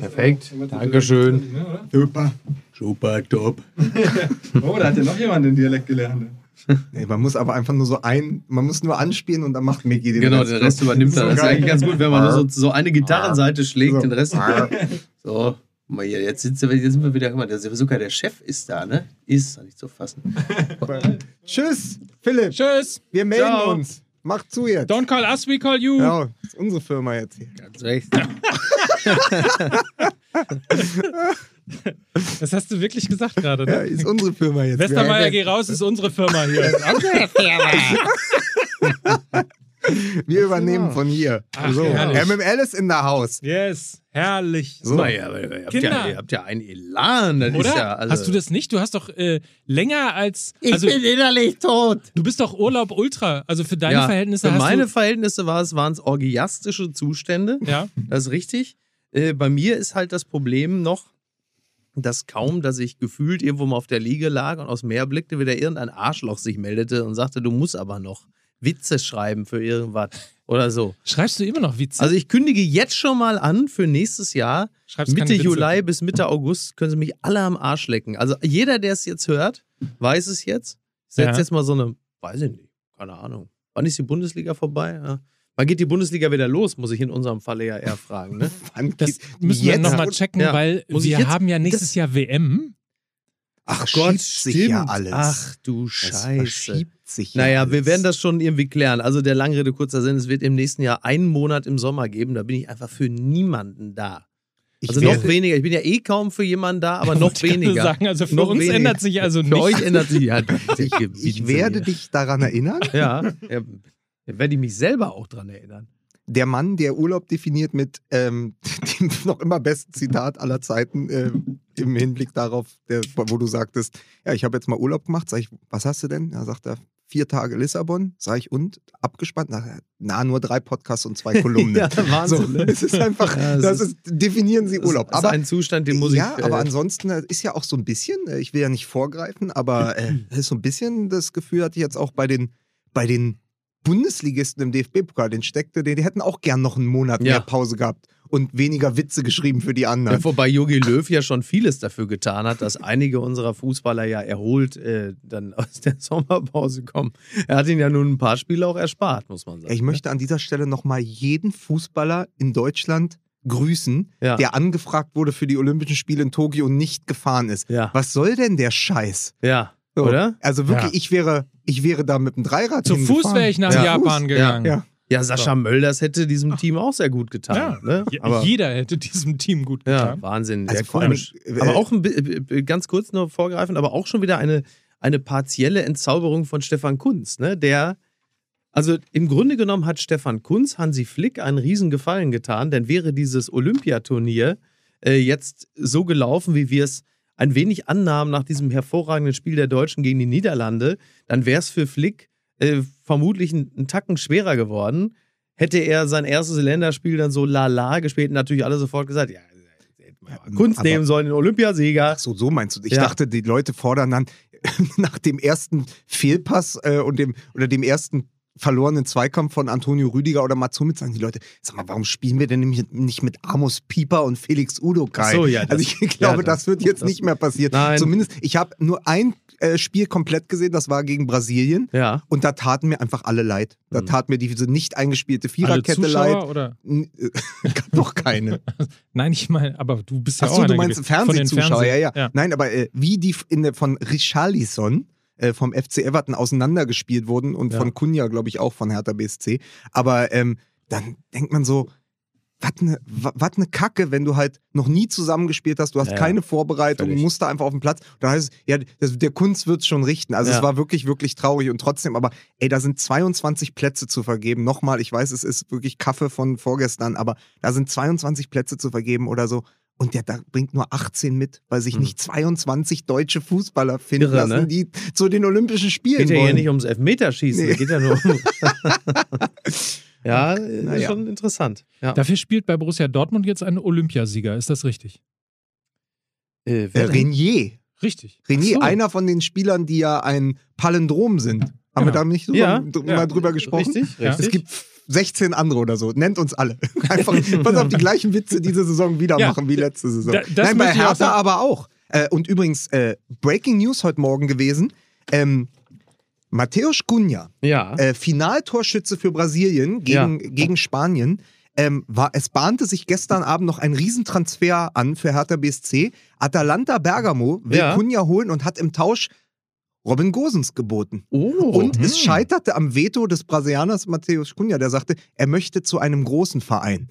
Perfekt. Dankeschön. Super. Super, top. Oh, da hat ja noch jemand den Dialekt gelernt. Nee, man muss aber einfach nur so ein, man muss nur anspielen und dann macht Mickey den Genau, Rest. den Rest übernimmt er. So Das ist eigentlich ganz gut, wenn man nur so, so eine Gitarrenseite schlägt, So. den Rest. So, guck mal hier, jetzt sind, wir, jetzt sind wir wieder, guck mal, sogar der Chef ist da, ne? Ist nicht zu fassen. Tschüss, Philipp. Tschüss. Wir melden Ciao. uns. Mach zu jetzt. Don't call us, we call you. Ja, das ist unsere Firma jetzt hier. Ganz recht. Das hast du wirklich gesagt gerade, Ja, ne? ist unsere Firma jetzt. Westermeier, geh raus, ist unsere Firma hier. wir übernehmen von hier. Ach, so, herrlich. MML ist in der Haus. Yes, herrlich. So. Ja, aber ihr habt, Kinder. ja, ihr habt ja einen Elan. Das Oder? Ist ja, also, Hast du das nicht? Du hast doch äh, länger als. Ich Also, bin innerlich tot. du bist doch Urlaub Ultra. Also für deine ja, Verhältnisse für hast meine du. Verhältnisse war es, waren es orgiastische Zustände. Ja. Das ist richtig. Äh, bei mir ist halt das Problem noch, dass kaum, dass ich gefühlt irgendwo mal auf der Liege lag und aus dem Meer blickte, wieder irgendein Arschloch sich meldete und sagte, du musst aber noch Witze schreiben für irgendwas oder so. Schreibst du immer noch Witze? Also ich kündige jetzt schon mal an für nächstes Jahr, Schreibst Mitte. Juli bis Mitte August können sie mich alle am Arsch lecken. Also jeder, der es jetzt hört, weiß es jetzt. Ich setze Ja. jetzt mal so eine, weiß ich nicht, keine Ahnung. Wann ist die Bundesliga vorbei? Ja. Wann geht die Bundesliga wieder los, muss ich in unserem Falle ja eher fragen. Ne? Wann das müssen wir jetzt? nochmal checken, Ja. weil Muss wir haben ja nächstes das- Jahr WM. Ach Gott, schiebt sich ja alles. Ach du Scheiße. sich ja Naja, alles. wir werden das schon irgendwie klären. Also der Langrede, kurzer Sinn, es wird im nächsten Jahr einen Monat im Sommer geben. Da bin ich einfach für niemanden da. Ich Also noch weniger. Ich bin ja eh kaum für jemanden da, aber noch weniger. Sagen, also für Noch uns weniger. ändert sich also Für nichts. euch ändert sich ja. Ich, ich werde dich daran erinnern. Ja, ja, da werde ich mich selber auch dran erinnern. Der Mann, der Urlaub definiert mit ähm, dem noch immer besten Zitat aller Zeiten äh, im Hinblick darauf, der, wo du sagtest, ja, ich habe jetzt mal Urlaub gemacht. Sag ich, was hast du denn? Ja, sagt er, vier Tage Lissabon. Sag ich, und? Abgespannt? Na, na nur drei Podcasts und zwei Kolumnen. Ja, so, Wahnsinn. ne? es ist einfach, Ja, das ist- ist, definieren Sie Urlaub. Das ist aber ein Zustand, den muss ich. ja, aber äh, ansonsten äh, ist ja auch so ein bisschen, äh, ich will ja nicht vorgreifen, aber äh, es ist so ein bisschen das Gefühl hatte ich jetzt auch bei den, bei den Bundesligisten im DFB-Pokal, den steckte, die, die hätten auch gern noch einen Monat Ja. mehr Pause gehabt und weniger Witze geschrieben für die anderen. Ja, wobei Jogi Löw ja schon vieles dafür getan hat, dass einige unserer Fußballer ja erholt äh, dann aus der Sommerpause kommen. Er hat ihnen ja nun ein paar Spiele auch erspart, muss man sagen. Ich möchte an dieser Stelle nochmal jeden Fußballer in Deutschland grüßen, Ja. der angefragt wurde für die Olympischen Spiele in Tokio und nicht gefahren ist. Ja. Was soll denn der Scheiß? Ja, So, oder? Also wirklich, Ja. ich wäre, ich wäre da mit dem Dreirad Zu Fuß wäre ich nach Ja. Japan Fuß. gegangen. Ja. Ja, Sascha Mölders hätte diesem Team auch sehr gut getan. Ja. Ne? Aber, Jeder hätte diesem Team gut ja, getan. Wahnsinn. Also sehr vor allem, komisch. äh, aber auch ein, äh, ganz kurz nur vorgreifend, aber auch schon wieder eine, eine partielle Entzauberung von Stefan Kunz, ne? Der, also im Grunde genommen hat Stefan Kunz Hansi Flick einen riesen Gefallen getan, denn wäre dieses Olympiaturnier äh, jetzt so gelaufen, wie wir es ein wenig annahmen nach diesem hervorragenden Spiel der Deutschen gegen die Niederlande, dann wäre es für Flick äh, vermutlich einen, Tacken schwerer geworden. Hätte er sein erstes Länderspiel dann so lala gespielt, natürlich alle sofort gesagt, ja, Kunst nehmen sollen, den Olympiasieger. Ach so, so meinst du. Ich Ja. dachte, die Leute fordern dann nach dem ersten Fehlpass äh, und dem oder dem ersten verlorenen Zweikampf von Antonio Rüdiger oder Mats Hummels sagen die Leute, sag mal, warum spielen wir denn nämlich nicht mit Amos Pieper und Felix Udokai? Ach so, ja, das- also ich glaube, ja, das, das- wird jetzt das- nicht mehr passieren. Nein. Zumindest, ich habe nur ein äh, Spiel komplett gesehen, das war gegen Brasilien. Ja. Und da taten mir einfach alle leid. Da Mhm. tat mir diese nicht eingespielte Viererkette leid. oder? Äh, Noch keine. Nein, ich meine, aber du bist ja Ach auch so, du einer meinst Fernsehzuschauer, ja, Fernseh- ja, Nein, aber äh, wie die in der, von Richarlison äh, vom FC Everton auseinandergespielt wurden und Ja. von Kunja, glaube ich, auch von Hertha BSC. Aber ähm, dann denkt man so, was ne, wa- wat ne Kacke, wenn du halt noch nie zusammengespielt hast, du hast Ja, keine Vorbereitung, völlig. musst da einfach auf den Platz. Da heißt es, ja, das, der Kunst wird's schon richten. Also Ja. es war wirklich, wirklich traurig und trotzdem, aber ey, da sind 22 Plätze zu vergeben. Nochmal, ich weiß, es ist wirklich Kaffee von vorgestern, aber da sind 22 Plätze zu vergeben oder so. Und der da bringt nur 18 mit, weil sich Hm. nicht 22 deutsche Fußballer finden Irre, lassen, ne? die zu den Olympischen Spielen Geht ja hier wollen. nicht ums Elfmeterschießen, Nee. geht ja nur um. ja, ist Naja. schon interessant. Ja. Dafür spielt bei Borussia Dortmund jetzt ein Olympiasieger. Ist das richtig? Äh, äh? Renier. Richtig. Renier, so. einer von den Spielern, die ja ein Palindrom sind. Haben wir Genau. da nicht drüber, Ja, drüber, ja. mal drüber gesprochen? Richtig, Ja. richtig. Es gibt 16 andere oder so. Nennt uns alle. Einfach, pass auf, die gleichen Witze diese Saison wieder Ja. machen wie letzte Saison. Da- Nein, bei auch Hertha sagen. aber auch. Äh, und übrigens, äh, Breaking News heute Morgen gewesen. Ähm, Matthäus Cunha, Ja. äh, Finaltorschütze für Brasilien gegen, gegen Spanien. Ähm, war, es bahnte sich gestern Abend noch ein Riesentransfer an für Hertha BSC. Atalanta Bergamo will Ja. Cunha holen und hat im Tausch Robin Gosens geboten. oh. Und es scheiterte am Veto des Brasilianers Matthäus Cunha, der sagte, er möchte zu einem großen Verein.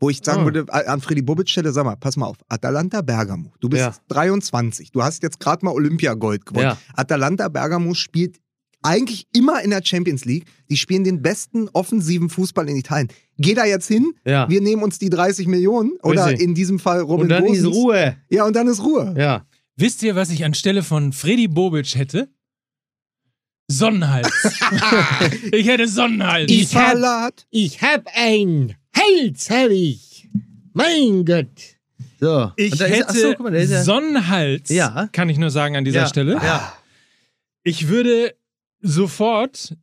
Wo ich sagen Ah. würde, a- an Freddy Bobic Stelle, sag mal, pass mal auf, Atalanta Bergamo, du bist Ja. 23, du hast jetzt gerade mal Olympiagold gewonnen. Ja. Atalanta Bergamo spielt eigentlich immer in der Champions League. Die spielen den besten offensiven Fußball in Italien. Geh da jetzt hin, Ja. wir nehmen uns die 30 Millionen oder Richtig. in diesem Fall Robin Und dann Gosens. ist Ruhe. Ja, und dann ist Ruhe. Ja. Wisst ihr, was ich anstelle von Freddy Bobic hätte? Sonnenhals. ich hätte Sonnenhals. Ich hab-. Ich hab ein Hals, hab ich. Mein Gott. So. Ich ist- hätte ach so, guck mal, da ist ja- Sonnenhals, Ja. kann ich nur sagen an dieser ja. Stelle. Ja. Ich würde sofort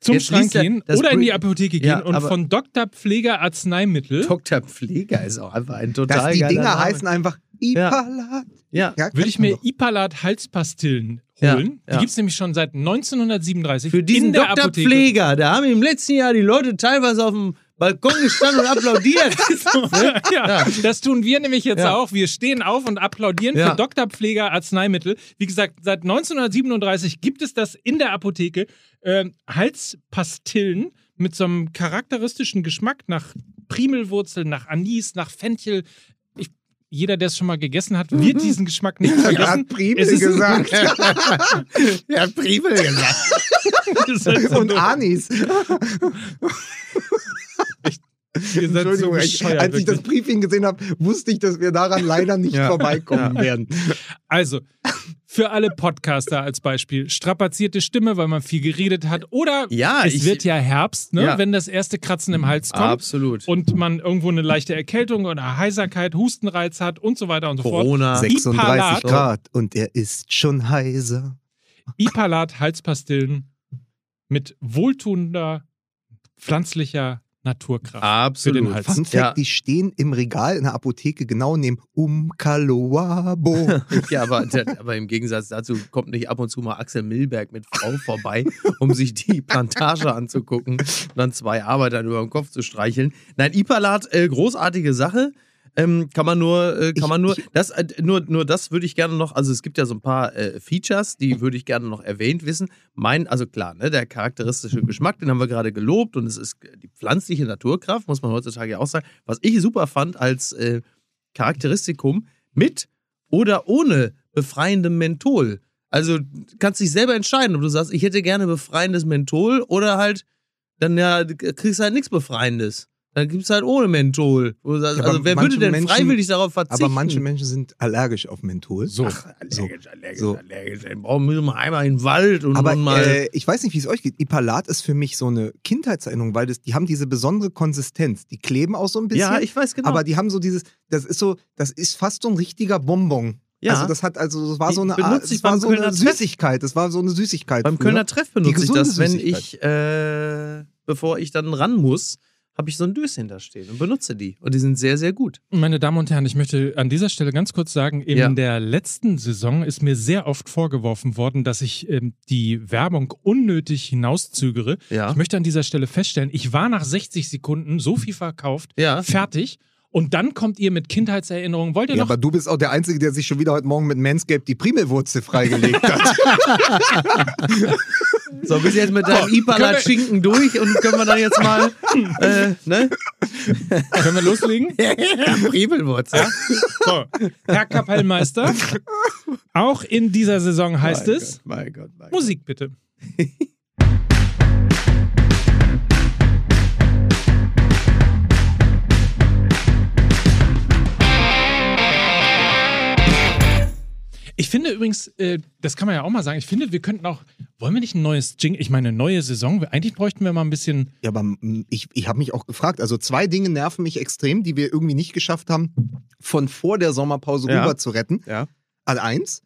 zum Jetzt Schrank gehen oder in die Apotheke gehen Ja, und von Dr. Pfleger Arzneimittel Dr. Pfleger ist auch einfach ein Dass total die geiler Dinger Name. heißen einfach Ipalat. Ja. Ja, würde ich mir doch. Ipalat Halspastillen Ja, holen. ja. Die gibt es nämlich schon seit 1937 Für diesen in der Dr. Apotheke. Pfleger, da haben im letzten Jahr die Leute teilweise auf dem Balkon gestanden und applaudiert. ja, das tun wir nämlich jetzt Ja. auch. Wir stehen auf und applaudieren Ja. für Dr. Pfleger Arzneimittel. Wie gesagt, seit 1937 gibt es das in der Apotheke. Ähm, Halspastillen mit so einem charakteristischen Geschmack nach Primelwurzel, nach Anis, nach Fenchel. Jeder, der es schon mal gegessen hat, wird diesen Geschmack nicht Er vergessen. hat Es ist ein- gesagt. gesagt. Das ist halt so Und Anis. Ihr seid so bescheuert, als ich das. Briefing gesehen habe, wusste ich, dass wir daran leider nicht Ja. vorbeikommen Ja. werden. Also, für alle Podcaster als Beispiel, strapazierte Stimme, weil man viel geredet hat. Oder Ja, es ich- wird ja Herbst, ne? Ja. wenn das erste Kratzen im Hals kommt. Absolut. Und man irgendwo eine leichte Erkältung oder Heiserkeit, Hustenreiz hat und so weiter und so Corona. fort. 36 Ipalat. Grad und er ist schon heiser. Ipalat Halspastillen mit wohltuender pflanzlicher Naturkraft. Für den Absolut. Hals. Fun Fact, Ja. die stehen im Regal in der Apotheke genau neben Umkaloabo. Ja, aber, aber im Gegensatz dazu kommt nicht ab und zu mal Axel Milberg mit Frau vorbei, um sich die Plantage anzugucken und dann zwei Arbeitern über den Kopf zu streicheln. Nein, Ipalat, äh, großartige Sache. Ähm, kann man nur, äh, kann Ich- man nur, ich- das, äh, nur, nur das würde ich gerne noch, also es gibt ja so ein paar äh, Features, die würde ich gerne noch erwähnt wissen. Mein, also klar, ne, der charakteristische Geschmack, den haben wir gerade gelobt und es ist die pflanzliche Naturkraft, muss man heutzutage ja auch sagen. Was ich super fand als äh, Charakteristikum mit oder ohne befreiendem Menthol. Also du kannst dich selber entscheiden, ob du sagst, ich hätte gerne befreiendes Menthol oder halt, dann ja, du kriegst halt nichts Befreiendes. Dann gibt es halt ohne Menthol. Sagst, Ja, also wer würde denn Menschen- freiwillig darauf verzichten? Aber manche Menschen sind allergisch auf Menthol. So. Ach, allergisch, allergisch, so. allergisch. Dann brauchen wir mal einmal in den Wald und, Aber und mal. äh, ich weiß nicht, wie es euch geht. Ipalat ist für mich so eine Kindheitserinnerung, weil das, die haben diese besondere Konsistenz. Die kleben auch so ein bisschen. ja, ich weiß genau. Aber die haben so dieses, das ist so, das ist fast so ein richtiger Bonbon. Ja. Also das hat also, das war so eine benutze Art, ich das war beim so eine Kölner Treff. Süßigkeit. Das war so eine Süßigkeit. Beim früher. Kölner Treff benutze ich das, wenn ich, äh, bevor ich dann ran muss, habe ich so ein Döschen da stehen und benutze die. Und die sind sehr, sehr gut. Meine Damen und Herren, ich möchte an dieser Stelle ganz kurz sagen, in Ja. der letzten Saison ist mir sehr oft vorgeworfen worden, dass ich ähm, die Werbung unnötig hinauszögere. Ja. Ich möchte an dieser Stelle feststellen, ich war nach 60 Sekunden so viel verkauft, Ja. fertig. Und dann kommt ihr mit Kindheitserinnerungen. Wollt ihr Ja, noch? aber du bist auch der Einzige, der sich schon wieder heute Morgen mit Manscaped die Primelwurzel freigelegt hat. So, bist jetzt mit deinem können wir- Ipalat-Schinken durch und können wir dann jetzt mal, äh, ne? Können wir loslegen? Primelwurzel. So, Herr Kapellmeister, auch in dieser Saison heißt Mein es Gott, mein Gott, mein. Musik bitte. Ich finde übrigens, äh, das kann man ja auch mal sagen, ich finde, wir könnten auch, wollen wir nicht ein neues Jingle, ich meine, neue Saison, eigentlich bräuchten wir mal ein bisschen, Ja, aber ich, ich habe mich auch gefragt. Also zwei Dinge nerven mich extrem, die wir irgendwie nicht geschafft haben, von vor der Sommerpause Ja. rüber zu retten. Ja. Also eins,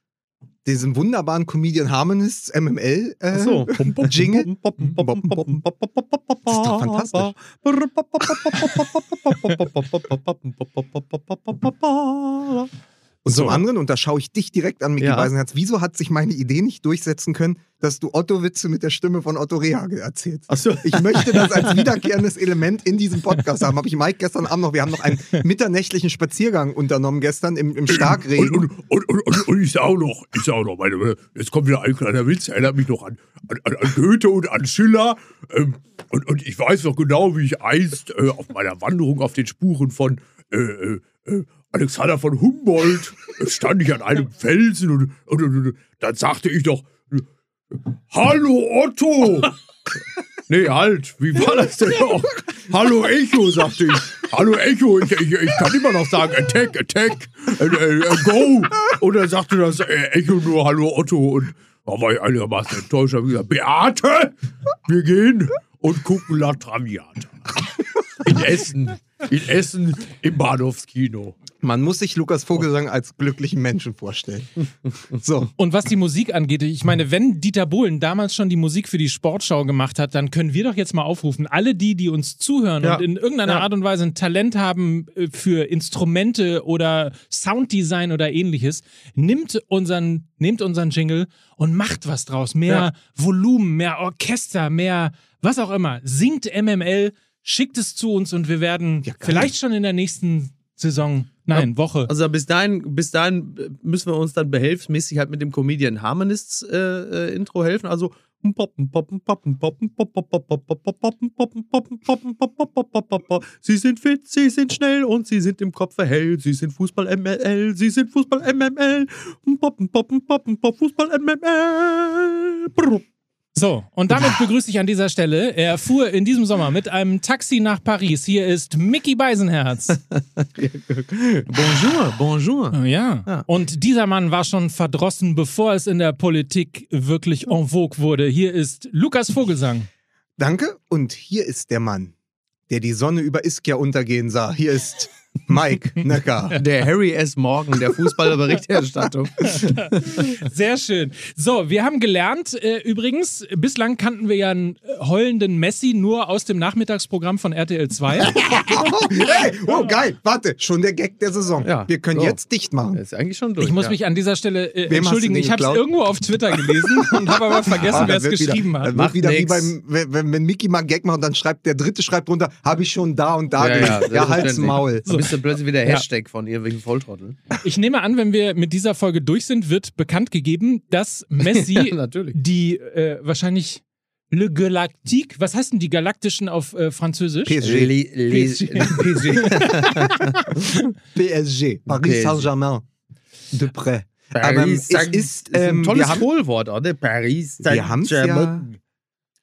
diesem wunderbaren Comedian Harmonists MML äh, so. Jingle. Das ist doch fantastisch. Und zum So. anderen, und da schaue ich dich direkt an, Micky Ja. Beisenherz, wieso hat sich meine Idee nicht durchsetzen können, dass du Otto-Witze mit der Stimme von Otto Rehagel erzählst? Achso. Ich möchte das als wiederkehrendes Element in diesem Podcast haben. Habe ich Mike gestern Abend noch, wir haben noch einen mitternächtlichen Spaziergang unternommen gestern im, im Starkregen. Und, und, und, und, ich auch noch, ich auch noch, meine, jetzt kommt wieder ein kleiner Witz, erinnert mich noch an, an, an an Goethe und an Schiller. Ähm, und, und ich weiß noch genau, wie ich einst äh, auf meiner Wanderung auf den Spuren von äh, äh, äh, Alexander von Humboldt stand ich an einem Felsen und, und, und, und dann sagte ich doch, Hallo Otto! Nee, halt, wie war das denn auch? Hallo Echo, sagte ich. Hallo Echo, ich, ich, ich kann immer noch sagen, Attack, Attack, äh, äh, Go. Und dann sagte das äh, Echo nur Hallo Otto und da war ich einigermaßen enttäuscht. Hab ich gesagt, Beate, wir gehen und gucken La Traviata. In Essen, in Essen im Bahnhofskino. Man muss sich Lukas Vogelsang als glücklichen Menschen vorstellen. So. Und was die Musik angeht, ich meine, wenn Dieter Bohlen damals schon die Musik für die Sportschau gemacht hat, dann können wir doch jetzt mal aufrufen, alle die, die uns zuhören Ja. und in irgendeiner Ja. Art und Weise ein Talent haben äh, für Instrumente oder Sounddesign oder ähnliches, nimmt unseren, nehmt unseren Jingle und macht was draus. Mehr Ja. Volumen, mehr Orchester, mehr was auch immer. Singt MML, schickt es zu uns und wir werden vielleicht schon in der nächsten Saison, nein, Woche. Also bis dahin, bis dahin müssen wir uns dann behelfsmäßig halt mit dem Comedian Harmonists äh, äh, Intro helfen. Also Sie sind fit, sie sind schnell und sie sind im Kopf hell. Sie sind Fußball MLL, sie sind Fußball MML. Fußball MML. So, und damit begrüße ich an dieser Stelle, er fuhr in diesem Sommer mit einem Taxi nach Paris. Hier ist Mickey Beisenherz. Bonjour, bonjour. Oh, ja. Ja. Und dieser Mann war schon verdrossen, bevor es in der Politik wirklich en vogue wurde. Hier ist Lukas Vogelsang. Danke. Und hier ist der Mann, der die Sonne über Ischia untergehen sah. Hier ist Mike Nöcker. Der Harry S. Morgan der Fußballerberichterstattung. Sehr schön. So, wir haben gelernt, äh, übrigens, bislang kannten wir ja einen äh, heulenden Messi nur aus dem Nachmittagsprogramm von RTL 2. hey, oh geil. Warte, schon der Gag der Saison. Ja. Wir können So. jetzt dicht machen. Das ist eigentlich schon durch. Ich muss ja. mich an dieser Stelle äh, entschuldigen. Ich habe es irgendwo auf Twitter gelesen und habe aber vergessen, Ah, wer es geschrieben wieder, hat. Macht wird wieder wie beim, wenn, wenn, wenn Mickey mal einen Gag macht und dann schreibt der dritte schreibt runter, habe ich schon da und da Ja, gelesen. ja, Ja, selbstverständlich. Maul. Da bist du plötzlich wieder Ja. Hashtag von irgendwelchen Volltrotteln. Ich nehme an, wenn wir mit dieser Folge durch sind, wird bekannt gegeben, dass Messi Ja, natürlich. die äh, wahrscheinlich Le Galactique, was heißen die Galaktischen auf äh, Französisch? PSG. PSG. Paris PSG. Saint-Germain. De près. Aber es Saint- ist, ein ähm, tolles Wohlwort, oder? Paris. Wir haben's ja- Saint-Germain.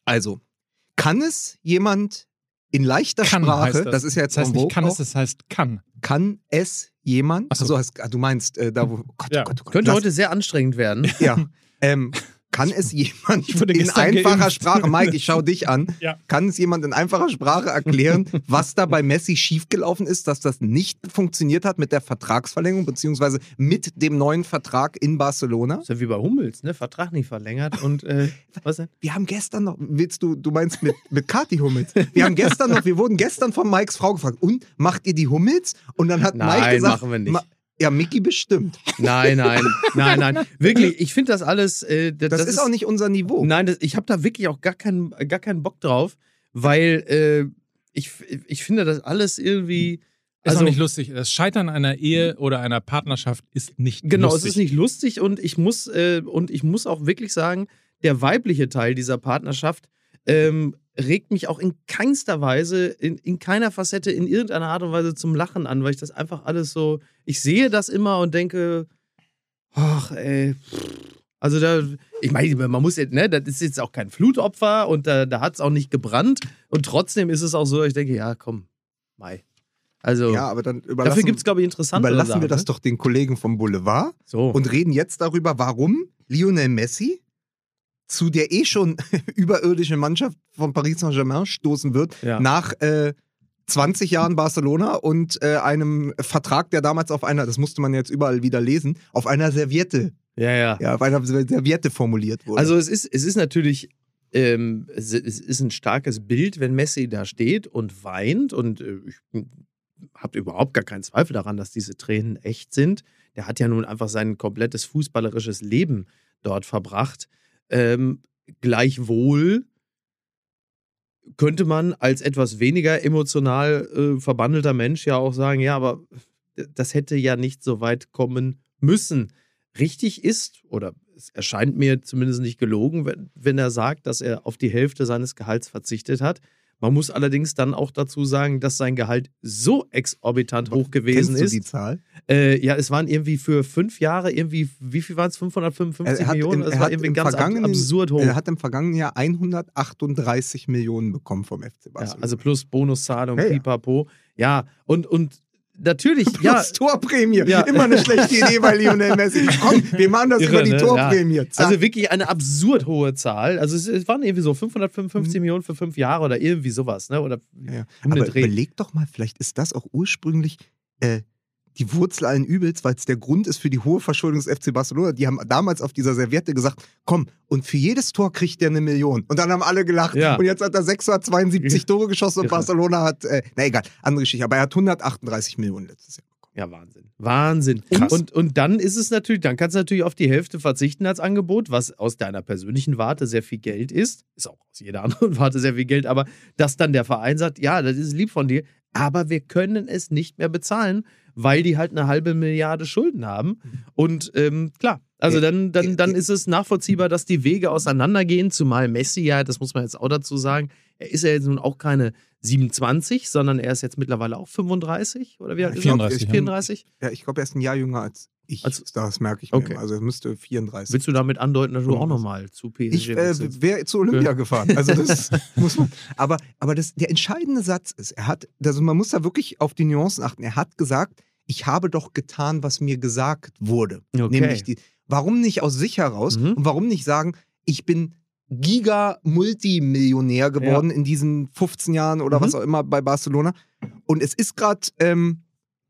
Also, kann es jemand in leichter Kann Sprache, heißt das. das. ist ja jetzt Das heißt nicht kann es, das heißt kann. kann es jemand, Ach so. also ah, du meinst, äh, da wo, oh Gott, Ja. oh Gott, oh Gott, Könnte lass- heute sehr anstrengend werden. Ja. Ähm, kann es jemand in einfacher geimpft. Sprache, Mike, ich schau dich an, Ja. kann es jemand in einfacher Sprache erklären, was da bei Messi schiefgelaufen ist, dass das nicht funktioniert hat mit der Vertragsverlängerung, beziehungsweise mit dem neuen Vertrag in Barcelona? Das ist ja wie bei Hummels, ne? Vertrag nicht verlängert und äh, was denn? Wir haben gestern noch, willst du, du meinst mit, mit Kati Hummels? Wir haben gestern noch, wir wurden gestern von Mikes Frau gefragt, und macht ihr die Hummels? Und dann hat Mike Nein, gesagt, machen wir nicht. "Ma- ja, Mickey bestimmt. Nein, nein, nein, nein. Wirklich, ich finde das alles. Äh, das, Das, ist, auch nicht unser Niveau. Nein, das, ich habe da wirklich auch gar keinen, gar keinen Bock drauf, weil äh, ich, ich finde das alles irgendwie. Ist also, auch nicht lustig. Das Scheitern einer Ehe oder einer Partnerschaft ist nicht Genau, lustig. es ist nicht lustig und ich muss äh, und ich muss auch wirklich sagen, der weibliche Teil dieser Partnerschaft ähm, regt mich auch in keinster Weise, in, in keiner Facette, in irgendeiner Art und Weise zum Lachen an, weil ich das einfach alles so, ich sehe das immer und denke, ach ey, also da, ich meine, man muss jetzt, ne, das ist jetzt auch kein Flutopfer und da, da hat es auch nicht gebrannt und trotzdem ist es auch so, ich denke, ja, komm, Mai. Also, Ja, aber dann dafür gibt es, glaube ich, interessante überlassen Sachen, wir das ne? doch den Kollegen vom Boulevard. So. und reden jetzt darüber, warum Lionel Messi zu der eh schon überirdischen Mannschaft von Paris Saint-Germain stoßen wird, Ja. nach äh, 20 Jahren Barcelona und äh, einem Vertrag, der damals auf einer, das musste man jetzt überall wieder lesen, auf einer Serviette Ja, ja. Ja, auf einer Serviette formuliert wurde. Also es ist, es ist natürlich, ähm, es, es ist ein starkes Bild, wenn Messi da steht und weint und äh, ich habe überhaupt gar keinen Zweifel daran, dass diese Tränen echt sind. Der hat ja nun einfach sein komplettes fußballerisches Leben dort verbracht. Ähm, gleichwohl könnte man als etwas weniger emotional äh, verbandelter Mensch ja auch sagen, ja, aber das hätte ja nicht so weit kommen müssen. Richtig ist, oder es erscheint mir zumindest nicht gelogen, wenn, wenn er sagt, dass er auf die Hälfte seines Gehalts verzichtet hat. Man muss allerdings dann auch dazu sagen, dass sein Gehalt so exorbitant hoch gewesen Kennst du ist. die Zahl? Äh, ja, es waren irgendwie für fünf Jahre irgendwie, wie viel waren es? 555 Er hat Millionen? im- Das er war hat irgendwie im ganz absurd hoch. Er hat im vergangenen Jahr 138 Millionen bekommen vom FC Ja, Barcelona. also plus Bonuszahlung, Ja, ja. pipapo. Ja, und, und natürlich, ja, Plus Torprämie. Ja. Immer eine schlechte Idee bei Lionel Messi. Komm, wir machen das Irre, über die ne? Torprämie. Zack. also wirklich eine absurd hohe Zahl. Also es, es waren irgendwie so 555 Millionen für fünf Jahre oder irgendwie sowas, ne? Oder Mhm. Ja, um aber überleg doch mal, vielleicht ist das auch ursprünglich äh, die Wurzel allen Übels, weil es der Grund ist für die hohe Verschuldung des FC Barcelona. Die haben damals auf dieser Serviette gesagt, komm, und für jedes Tor kriegt der eine Million. Und dann haben alle gelacht. Ja. Und jetzt hat er 672 Tore geschossen und Irre. Barcelona hat, äh, na egal, andere Geschichte, aber er hat 138 Millionen letztes Jahr bekommen. Ja, Wahnsinn. Wahnsinn. Krass. Und, und dann ist es natürlich, dann kannst du natürlich auf die Hälfte verzichten als Angebot, was aus deiner persönlichen Warte sehr viel Geld ist. Ist auch aus jeder anderen Warte sehr viel Geld, aber dass dann der Verein sagt, ja, das ist lieb von dir, aber wir können es nicht mehr bezahlen, weil die halt eine halbe Milliarde Schulden haben. Und ähm, klar, also dann, dann, dann ist es nachvollziehbar, dass die Wege auseinandergehen, zumal Messi ja, das muss man jetzt auch dazu sagen, er ist ja jetzt nun auch keine 27, sondern er ist jetzt mittlerweile auch 35 oder wie alt ist er? 34, ja. 34? Ja, ich glaube, er ist ein Jahr jünger als ich. Als- das merke ich mir. Okay. immer. Also er müsste 34. Willst du damit andeuten, dass du auch nochmal zu PSG Ich äh, wäre zu Olympia gefahren. Also das muss man. Aber, aber das, der entscheidende Satz ist, er hat, also man muss da wirklich auf die Nuancen achten. Er hat gesagt, ich habe doch getan, was mir gesagt wurde. Okay. Nämlich die, warum nicht aus sich heraus Mhm. und warum nicht sagen, ich bin Giga-Multimillionär geworden in diesen 15 Jahren oder Mhm. was auch immer bei Barcelona. Und es ist gerade, ähm,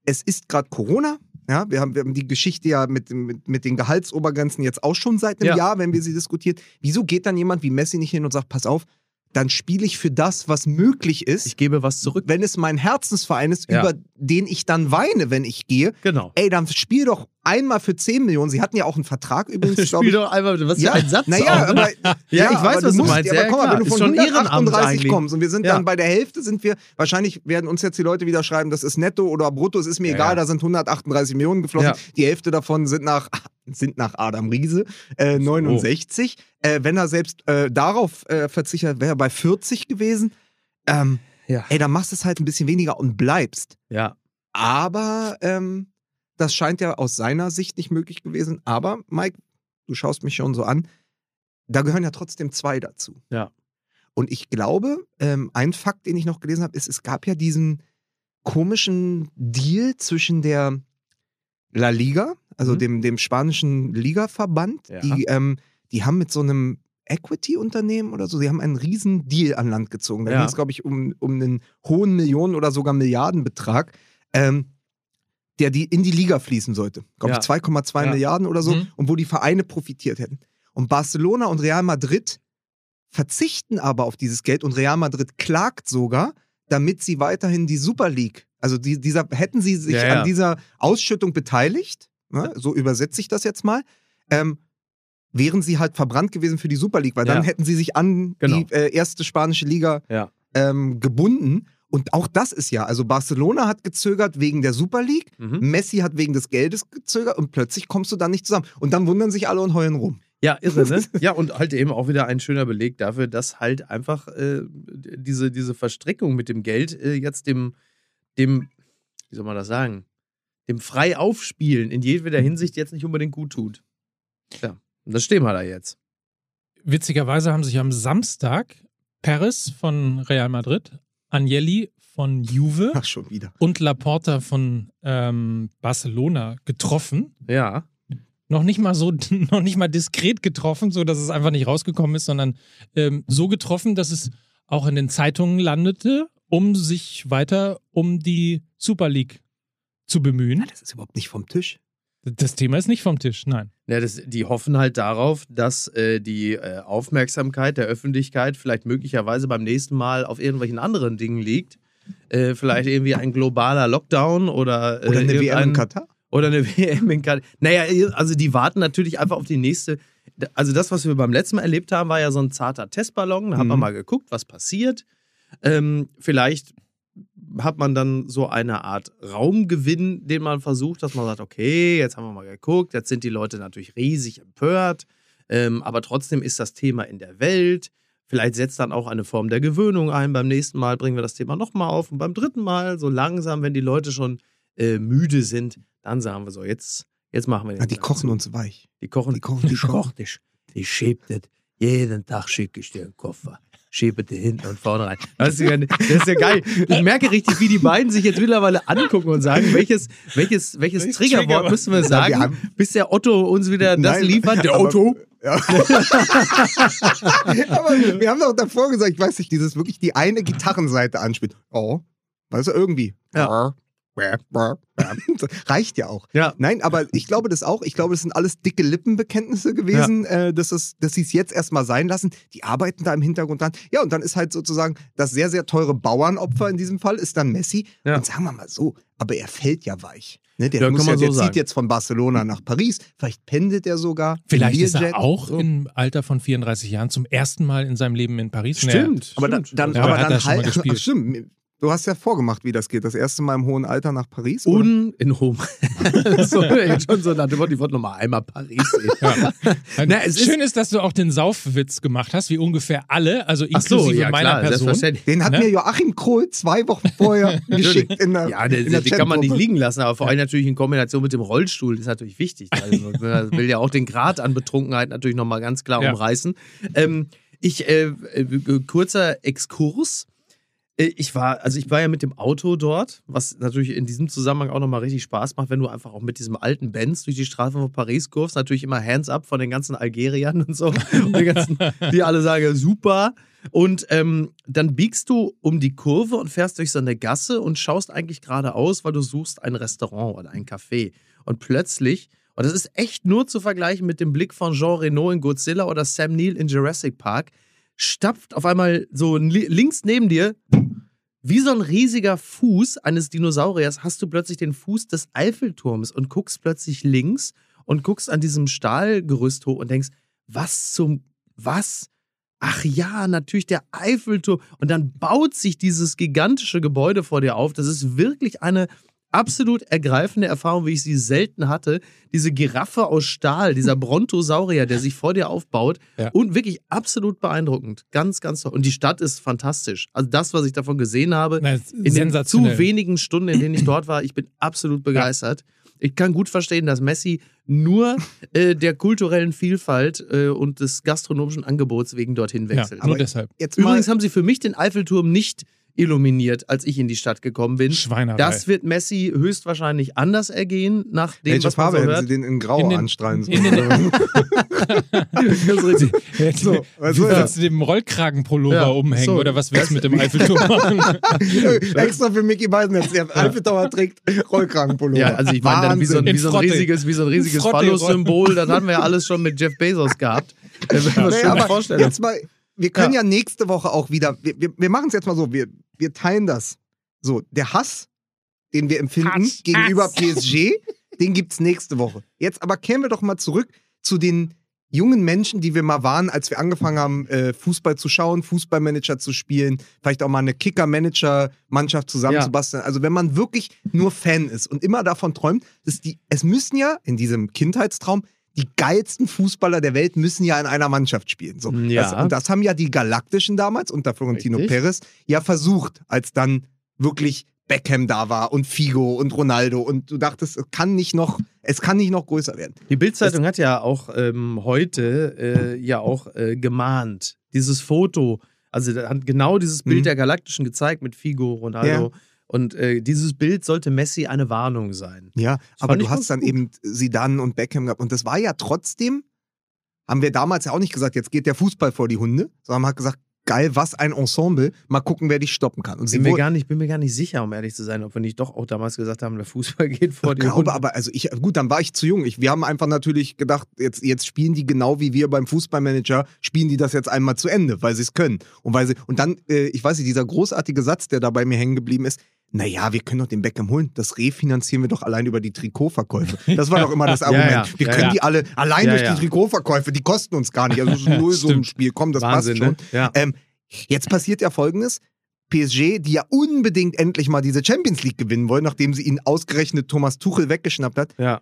es ist gerade Corona. Ja, wir haben, wir haben die Geschichte ja mit, mit, mit den Gehaltsobergrenzen jetzt auch schon seit einem Ja. Jahr, wenn wir sie diskutieren. Wieso geht dann jemand wie Messi nicht hin und sagt, pass auf, dann spiele ich für das, was möglich ist, Ich gebe was zurück. wenn es mein Herzensverein ist, Ja. über den ich dann weine, wenn ich gehe. Genau. Ey, dann spiel doch einmal für 10 Millionen. Sie hatten ja auch einen Vertrag übrigens, Spiel ich. doch einmal, was Ja, für ein Satz. naja, auch, ne? aber, Ja, ich weiß, aber was du meinst. Aber Ja, guck mal, klar. wenn du von schon Ehrenamt 138 eigentlich. kommst und wir sind Ja. dann bei der Hälfte, sind wir, wahrscheinlich werden uns jetzt die Leute wieder schreiben, das ist netto oder brutto, es ist mir Ja, egal, ja. da sind 138 Millionen geflossen. Ja. Die Hälfte davon sind nach, sind nach Adam Riese, äh, 69. Äh, wenn er selbst äh, darauf äh, verzichtet, wäre er bei 40 gewesen. Ähm, Ja. Ey, dann machst du es halt ein bisschen weniger und bleibst. Ja. Aber ähm, das scheint ja aus seiner Sicht nicht möglich gewesen. Aber, Mike, du schaust mich schon so an, da gehören ja trotzdem zwei dazu. Ja. Und ich glaube, ähm, ein Fakt, den ich noch gelesen habe, ist, es gab ja diesen komischen Deal zwischen der La Liga, also Mhm. dem, dem spanischen Ligaverband, Ja. die, ähm, die haben mit so einem Equity-Unternehmen oder so, sie haben einen riesen Deal an Land gezogen. Da Ja. ging es, glaube ich, um, um einen hohen Millionen- oder sogar Milliardenbetrag, ähm, der die in die Liga fließen sollte. Glaube ich, 2,2 Ja. Milliarden oder so, Mhm. und wo die Vereine profitiert hätten. Und Barcelona und Real Madrid verzichten aber auf dieses Geld und Real Madrid klagt sogar, damit sie weiterhin die Super League, also die, dieser, hätten sie sich Ja, ja. an dieser Ausschüttung beteiligt, ne, so übersetze ich das jetzt mal, ähm, wären sie halt verbrannt gewesen für die Super League, weil dann Ja. hätten sie sich an Genau. die äh, erste spanische Liga ähm, gebunden. Und auch das ist ja, also Barcelona hat gezögert wegen der Super League, Mhm. Messi hat wegen des Geldes gezögert und plötzlich kommst du dann nicht zusammen. Und dann wundern sich alle und heulen rum. Ja, irre, ne? ja, und halt eben auch wieder ein schöner Beleg dafür, dass halt einfach äh, diese, diese Verstrickung mit dem Geld äh, jetzt dem, dem, wie soll man das sagen, dem frei aufspielen in jedweder Hinsicht jetzt nicht unbedingt gut tut. Ja, und das stehen wir da jetzt. Witzigerweise haben sich am Samstag Perez von Real Madrid, Agnelli von Juve Ach, schon wieder. und Laporta von ähm, Barcelona getroffen. Ja. Noch nicht mal so, noch nicht mal diskret getroffen, so dass es einfach nicht rausgekommen ist, sondern ähm, so getroffen, dass es auch in den Zeitungen landete, um sich weiter um die Super League zu bemühen. Das ist überhaupt nicht vom Tisch. Das Thema ist nicht vom Tisch, nein. Ja, das, die hoffen halt darauf, dass äh, die äh, Aufmerksamkeit der Öffentlichkeit vielleicht möglicherweise beim nächsten Mal auf irgendwelchen anderen Dingen liegt. Äh, vielleicht irgendwie ein globaler Lockdown oder, äh, Oder eine WM in Katar? Oder eine WM in Katar. Naja, also die warten natürlich einfach auf die nächste. Also das, was wir beim letzten Mal erlebt haben, war ja so ein zarter Testballon. Da hat man Mhm. mal geguckt, was passiert. Ähm, vielleicht hat man dann so eine Art Raumgewinn, den man versucht, dass man sagt, okay, jetzt haben wir mal geguckt, jetzt sind die Leute natürlich riesig empört, ähm, aber trotzdem ist das Thema in der Welt. Vielleicht setzt dann auch eine Form der Gewöhnung ein. Beim nächsten Mal bringen wir das Thema nochmal auf und beim dritten Mal, so langsam, wenn die Leute schon äh, müde sind, dann sagen wir so, jetzt, jetzt machen wir den Ja, die Ganzen kochen zu. uns weich. Die kochen, die kochen- die kochen. kocht dich. Die schiebt. Jeden Tag schicke ich dir einen Koffer. Schiebe dir hinten und vorne rein. Das ist, ja, das ist ja geil. Ich merke richtig, wie die beiden sich jetzt mittlerweile angucken und sagen, welches, welches, welches Triggerwort müssen wir wir sagen, haben- bis der Otto uns wieder das Nein, liefert. Der aber- Otto. Ja. Aber wir haben doch davor gesagt, ich weiß nicht, dieses wirklich die eine Gitarrenseite anspielt. Oh, weißt du, irgendwie. Ja. Reicht ja auch. Ja. Nein, aber ich glaube das auch. Ich glaube, das sind alles dicke Lippenbekenntnisse gewesen, äh, dass, es, dass sie es jetzt erstmal sein lassen. Die arbeiten da im Hintergrund dran. Ja, und dann ist halt sozusagen das sehr, sehr teure Bauernopfer in diesem Fall, ist dann Messi. Ja. Und sagen wir mal so, aber er fällt ja weich. Ne, der Ja, muss ja, so der sagen. zieht jetzt von Barcelona nach Paris. Vielleicht pendelt er sogar. Vielleicht ist er auch So. im Alter von 34 Jahren zum ersten Mal in seinem Leben in Paris. Stimmt. Aber dann, stimmt. dann, Ja, aber dann halt. Ach, stimmt. Du hast ja vorgemacht, wie das geht. Das erste Mal im hohen Alter nach Paris. oder? Un in Home. so, jetzt schon so nach dem Motto, ich wollte noch mal einmal Paris sehen. Ja. Na, Schön ist, dass du auch den Saufwitz gemacht hast, wie ungefähr alle, also Ach so, inklusive ja meiner klar, Person. Den hat Ne? mir Joachim Krohl zwei Wochen vorher geschickt in der, Ja, der, in der die kann man nicht liegen lassen, aber vor allem natürlich in Kombination mit dem Rollstuhl ist natürlich wichtig. Also, man will ja auch den Grad an Betrunkenheit natürlich nochmal ganz klar Ja. umreißen. Ähm, ich, äh, äh, kurzer Exkurs. Äh, Ich war, also ich war ja mit dem Auto dort, was natürlich in diesem Zusammenhang auch nochmal richtig Spaß macht, wenn du einfach auch mit diesem alten Benz durch die Straßen von Paris kurvst. Natürlich immer Hands up von den ganzen Algeriern und so. Und die, ganzen, die alle sagen, super. Und ähm, dann biegst du um die Kurve und fährst durch so eine Gasse und schaust eigentlich geradeaus, weil du suchst ein Restaurant oder ein Café. Und plötzlich, und das ist echt nur zu vergleichen mit dem Blick von Jean Reno in Godzilla oder Sam Neill in Jurassic Park, stapft auf einmal so li- links neben dir, wie so ein riesiger Fuß eines Dinosauriers, hast du plötzlich den Fuß des Eiffelturms und guckst plötzlich links und guckst an diesem Stahlgerüst hoch und denkst, was zum, was? Ach ja, natürlich der Eiffelturm. Und dann baut sich dieses gigantische Gebäude vor dir auf. Das ist wirklich eine absolut ergreifende Erfahrung, wie ich sie selten hatte. Diese Giraffe aus Stahl, dieser Brontosaurier, der sich vor dir aufbaut. Ja. Und wirklich absolut beeindruckend. Ganz, ganz toll. Und die Stadt ist fantastisch. Also das, was ich davon gesehen habe, Na, in den zu wenigen Stunden, in denen ich dort war, ich bin absolut begeistert. Ich kann gut verstehen, dass Messi nur äh, der kulturellen Vielfalt äh, und des gastronomischen Angebots wegen dorthin Ja, wechselt. nur Aber- deshalb. Übrigens haben sie für mich den Eiffelturm nicht illuminiert, als ich in die Stadt gekommen bin. Schweinerei. Das wird Messi höchstwahrscheinlich anders ergehen, nach dem, welche was man Farbe so hätten hört. sie den in Grau In den- anstrahlen in sollen? Jetzt, So, was du soll das? willst du dem Rollkragenpullover Ja, umhängen so. oder was willst du mit dem Eiffelturm machen? Extra für Mickey Beisenherz, der Eiffeltower trägt Rollkragenpullover. Ja, also ich meine, dann wie so, ein- In wie so ein riesiges, wie so ein riesiges Phallus-Symbol, das hatten wir ja alles schon mit Jeff Bezos gehabt. Das wäre eine Nee, schöne aber Vorstellung. jetzt mal, wir können ja, nächste Woche auch wieder, wir, wir, wir machen es jetzt mal so, wir, wir teilen das. So, der Hass, den wir empfinden Hass, gegenüber Hass. PSG, den gibt es nächste Woche. Jetzt aber kehren wir doch mal zurück zu den jungen Menschen, die wir mal waren, als wir angefangen haben, äh, Fußball zu schauen, Fußballmanager zu spielen, vielleicht auch mal eine Kicker-Manager-Mannschaft zusammenzubasteln. Also wenn man wirklich nur Fan ist und immer davon träumt, dass die, es müssen ja in diesem Kindheitstraum die geilsten Fußballer der Welt müssen ja in einer Mannschaft spielen. So, Ja. das, und das haben ja die Galaktischen damals unter Florentino Richtig. Perez ja versucht, als dann wirklich Beckham da war und Figo und Ronaldo und du dachtest, es kann nicht noch, es kann nicht noch größer werden. Die Bildzeitung hat ja auch ähm, heute äh, ja auch äh, gemahnt. Dieses Foto, also hat genau dieses Bild Mhm. der Galaktischen gezeigt mit Figo, Ronaldo. Und äh, dieses Bild sollte Messi eine Warnung sein. Ja, aber fand du ich hast dann gut. eben Sidan und Beckham gehabt und das war ja trotzdem, haben wir damals ja auch nicht gesagt, jetzt geht der Fußball vor die Hunde, sondern man hat gesagt, geil, was ein Ensemble. Mal gucken, wer dich stoppen kann. Und Bin mir, gar nicht, bin mir gar nicht sicher, um ehrlich zu sein, ob wir nicht doch auch damals gesagt haben, der Fußball geht vor Ich die glaube Hunde. aber, also ich, gut, dann war ich zu jung. Ich, wir haben einfach natürlich gedacht, jetzt, jetzt spielen die genau wie wir beim Fußballmanager, spielen die das jetzt einmal zu Ende, weil sie es können. Und weil sie, und dann, äh, ich weiß nicht, dieser großartige Satz, der da bei mir hängen geblieben ist, naja, wir können doch den Beckham holen. Das refinanzieren wir doch allein über die Trikotverkäufe. Das war doch immer das Ja, Argument. ja, wir ja, können ja. die alle allein Ja, durch ja. die Trikotverkäufe, die kosten uns gar nicht. Also es ist nur so ein. Spiel. Komm, das Wahnsinn, passt schon. ne? Ja. Ähm, jetzt passiert ja folgendes. PSG, die ja unbedingt endlich mal diese Champions League gewinnen wollen, nachdem sie ihnen ausgerechnet Thomas Tuchel weggeschnappt hat, ja.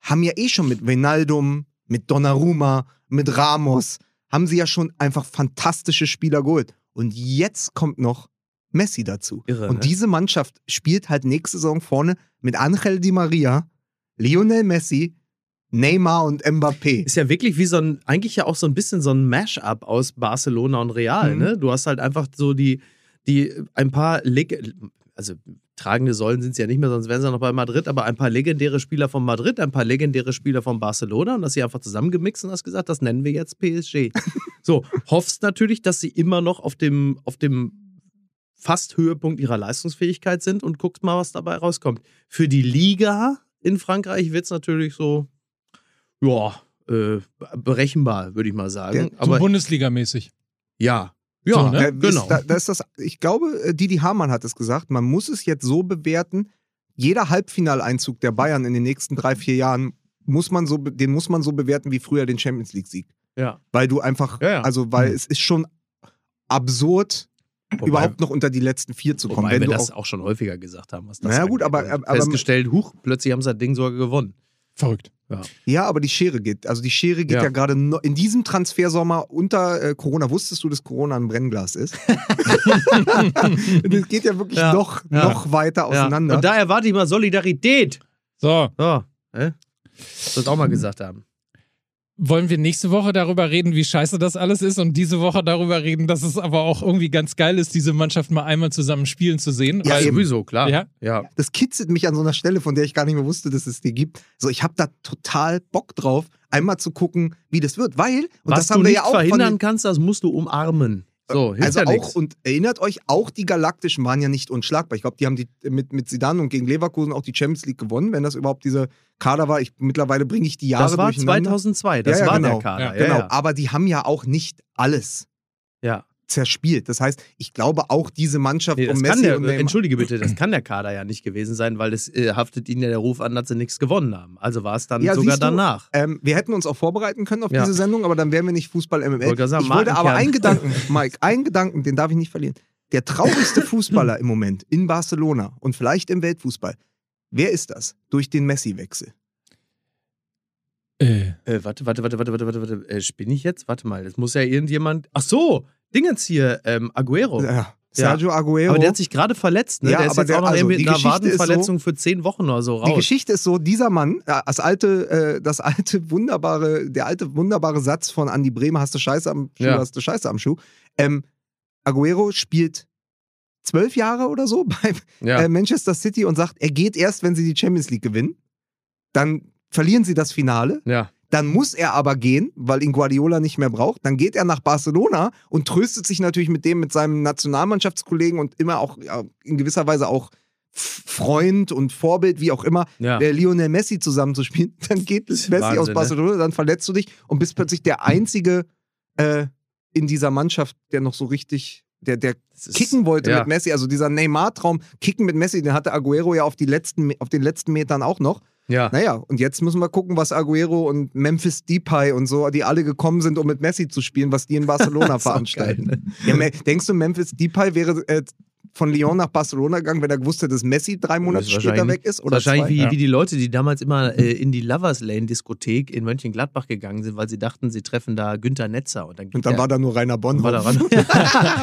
haben ja eh schon mit Wijnaldum, mit Donnarumma, mit Ramos, haben sie ja schon einfach fantastische Spieler geholt. Und jetzt kommt noch Messi dazu. Irre, Und ne? diese Mannschaft spielt halt nächste Saison vorne mit Angel Di Maria, Lionel Messi, Neymar und Mbappé. Ist ja wirklich wie so ein, eigentlich ja auch so ein bisschen so ein Mash-up aus Barcelona und Real, Mhm. ne? Du hast halt einfach so die, die, ein paar, Leg also tragende Säulen sind sie ja nicht mehr, sonst wären sie ja noch bei Madrid, aber ein paar legendäre Spieler von Madrid, ein paar legendäre Spieler von Barcelona und das sie einfach zusammengemixt und hast gesagt, das nennen wir jetzt PSG. so, hoffst natürlich, dass sie immer noch auf dem, auf dem fast Höhepunkt ihrer Leistungsfähigkeit sind und guckst mal, was dabei rauskommt. Für die Liga in Frankreich wird es natürlich so, ja, äh, berechenbar, würde ich mal sagen. Der- So Aber Bundesliga-mäßig. ja, ja, So, ne? Äh, genau. Ist, da, da ist das, ich glaube, äh, Didi Hamann hat es gesagt, man muss es jetzt so bewerten, jeder Halbfinaleinzug der Bayern in den nächsten drei, vier Jahren, muss man so, den muss man so bewerten wie früher den Champions League-Sieg. ja. Weil du einfach, Ja, ja. also weil es ist schon absurd, Wobei, überhaupt noch unter die letzten vier zu kommen. wobei Wenn wir das auch, auch schon häufiger gesagt haben. Was das Naja, gut, angeht. aber- aber- festgestellt, huch, plötzlich haben sie das Ding sogar gewonnen. Verrückt. ja, aber die Schere geht. Also die Schere geht ja, Ja. gerade no, in diesem Transfersommer unter äh, Corona. Wusstest du, dass Corona ein Brennglas ist? das geht ja wirklich Ja. noch, Ja. noch weiter auseinander. Ja. Und da erwarte ich mal Solidarität. So, So, hä? Das auch mal gesagt haben. Wollen wir nächste Woche darüber reden, wie scheiße das alles ist und diese Woche darüber reden, dass es aber auch irgendwie ganz geil ist, diese Mannschaft mal einmal zusammen spielen zu sehen. Ja, Weil- eben. sowieso, klar. Ja? ja. das kitzelt mich an so einer Stelle, von der ich gar nicht mehr wusste, dass es die gibt. So, ich habe da total Bock drauf, einmal zu gucken, wie das wird, weil und Was das haben du wir nicht ja auch verhindern kannst, das musst du umarmen. So, also ja auch nix. und erinnert euch, auch die Galaktischen waren ja nicht unschlagbar. Ich glaube, die haben die mit mit Zidane und gegen Leverkusen auch die Champions League gewonnen, wenn das überhaupt dieser Kader war. Ich mittlerweile bringe ich die Jahre Das war durcheinander. 2002, das Ja, ja, war genau. der Kader. Ja, Genau, aber die haben ja auch nicht alles. Zerspielt. Das heißt, ich glaube auch diese Mannschaft Nee, um Messi der, und Neymar. entschuldige bitte, das kann der Kader ja nicht gewesen sein, weil es äh, haftet ihnen ja der Ruf an, dass sie nichts gewonnen haben. Also war es dann Ja, sogar du, danach. Ähm, wir hätten uns auch vorbereiten können auf Ja. diese Sendung, aber dann wären wir nicht Fußball MML. Wollte gerade sagen, ich wollte aber einen Gedanken, Mike, einen Gedanken, den darf ich nicht verlieren. Der traurigste Fußballer im Moment in Barcelona und vielleicht im Weltfußball. Wer ist das? Durch den Messi-Wechsel. Äh, Äh, warte, warte, warte, warte, warte, warte, warte. Äh, spinne ich jetzt? Warte mal, das muss ja irgendjemand. Ach so, Dingens hier, ähm, Aguero. Ja, Sergio Aguero. Aber der hat sich gerade verletzt, ne? Ja, der ist aber jetzt der- auch noch also, die mit einer ist so- Wadenverletzung für zehn Wochen oder so Die raus. Geschichte ist so, dieser Mann, äh, das alte, äh, das alte wunderbare, der alte wunderbare Satz von Andy Bremer, hast du Scheiße am Schuh, Ja. hast du Scheiße am Schuh. Ähm, Aguero spielt zwölf Jahre oder so bei ja. äh, Manchester City und sagt, er geht erst, wenn sie die Champions League gewinnen. Dann verlieren sie das Finale. ja. Dann muss er aber gehen, weil ihn Guardiola nicht mehr braucht. Dann geht er nach Barcelona und tröstet sich natürlich mit dem, mit seinem Nationalmannschaftskollegen und immer auch ja, in gewisser Weise auch Freund und Vorbild, wie auch immer, ja. äh, Lionel Messi zusammenzuspielen. Dann geht Messi Wahnsinn, aus ne? Barcelona, dann verletzt du dich und bist plötzlich der Einzige äh, in dieser Mannschaft, der noch so richtig, der, der ist- kicken wollte ja. mit Messi. Also dieser Neymar-Traum, kicken mit Messi, den hatte Aguero ja auf, die letzten, auf den letzten Metern auch noch. Ja. Naja, und jetzt müssen wir gucken, was Aguero und Memphis Depay und so, die alle gekommen sind, um mit Messi zu spielen, was die in Barcelona veranstalten. geil, ne? Ja, denkst du, Memphis Depay wäre äh, von Lyon nach Barcelona gegangen, wenn er gewusst hätte, dass Messi drei Monate später weg ist? Oder Wahrscheinlich wie, Ja. wie die Leute, die damals immer äh, in die Lovers Lane Diskothek in Mönchengladbach gegangen sind, weil sie dachten, sie treffen da Günther Netzer. Und dann, Und dann der- war da nur Rainer Bonn. war da ran.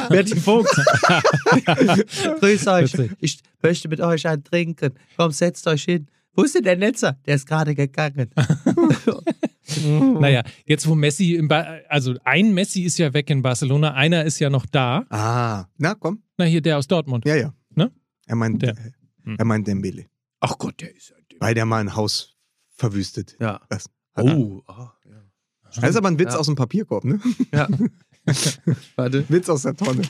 Berti Vogt. Grüß euch. Ich möchte mit euch einen trinken. Komm, setzt euch hin. Wo ist denn der Netzer? Der ist gerade gegangen. naja, jetzt wo Messi, also ein Messi ist ja weg in Barcelona, einer ist ja noch da. ah, na komm. Na, hier der aus Dortmund. Ja, ja. Ne? Er meint, Der. äh, Hm. er meint Dembele. Ach Gott, der ist ja. Weil der mal ein Haus verwüstet. Ja. Das, Oh. ah, ja. das ist aber ein Witz Ja. aus dem Papierkorb, ne? ja. Warte, Witz aus der Tonne.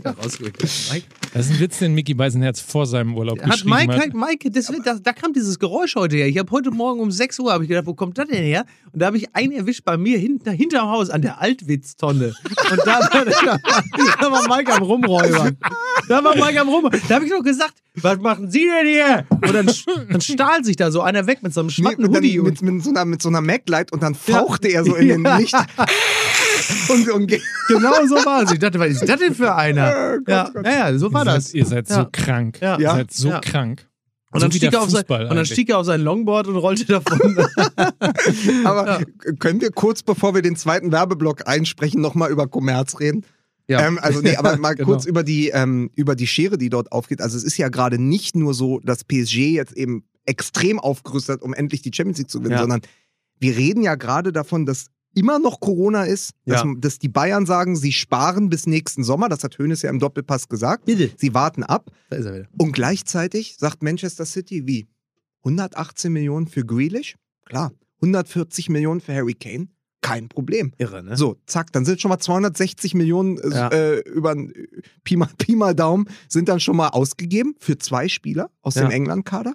Wieder. Mike, Das ist ein Witz, den Mickey Beisenherz vor seinem Urlaub hat geschrieben Mike, hat. Mike das, da, da kam dieses Geräusch heute her. Ich habe heute Morgen um 6 Uhr ich gedacht, wo kommt das denn her? Und da habe ich einen erwischt bei mir hinter, hinterm Haus an der Altwitztonne. Und da, war- da war Mike am Rumräubern. Da war Mike am Rumräubern. Da habe ich noch gesagt, was machen Sie denn hier? Und dann, dann stahl sich da so einer weg mit so einem Nee, schmatten dann Hoodie. mit, und, mit, so einer, mit so einer Maglite und dann fauchte er so in den Ja. Licht. und, und ge- genau so war es. Ich dachte, was ist das denn für einer? Gott, ja, Gott. ja, ja, so war ihr das. seid, ihr seid Ja. so krank. Ja. Ihr seid so Ja. krank. Und dann, so stieg er auf sein, und dann stieg er auf sein Longboard und rollte davon. Aber können wir kurz, bevor wir den zweiten Werbeblock einsprechen, nochmal über Kommerz reden? Ja. Ähm, also nee, aber mal Genau. kurz über die, ähm, über die Schere, die dort aufgeht. Also es ist ja gerade nicht nur so, dass PSG jetzt eben extrem aufgerüstet hat, um endlich die Champions League zu gewinnen, Ja. sondern wir reden ja gerade davon, dass immer noch Corona ist, dass, Ja. dass die Bayern sagen, sie sparen bis nächsten Sommer. Das hat Hönes ja im Doppelpass gesagt. Bitte. Sie warten ab. Da ist er wieder. Und gleichzeitig sagt Manchester City, wie? 118 Millionen für Grealish? Klar. 140 Millionen für Harry Kane? Kein Problem. Irre, ne? So, zack, dann sind schon mal 260 Millionen äh, Ja. äh, über äh, Pi mal, Pi mal Daumen sind dann schon mal ausgegeben für zwei Spieler aus Ja. dem England-Kader,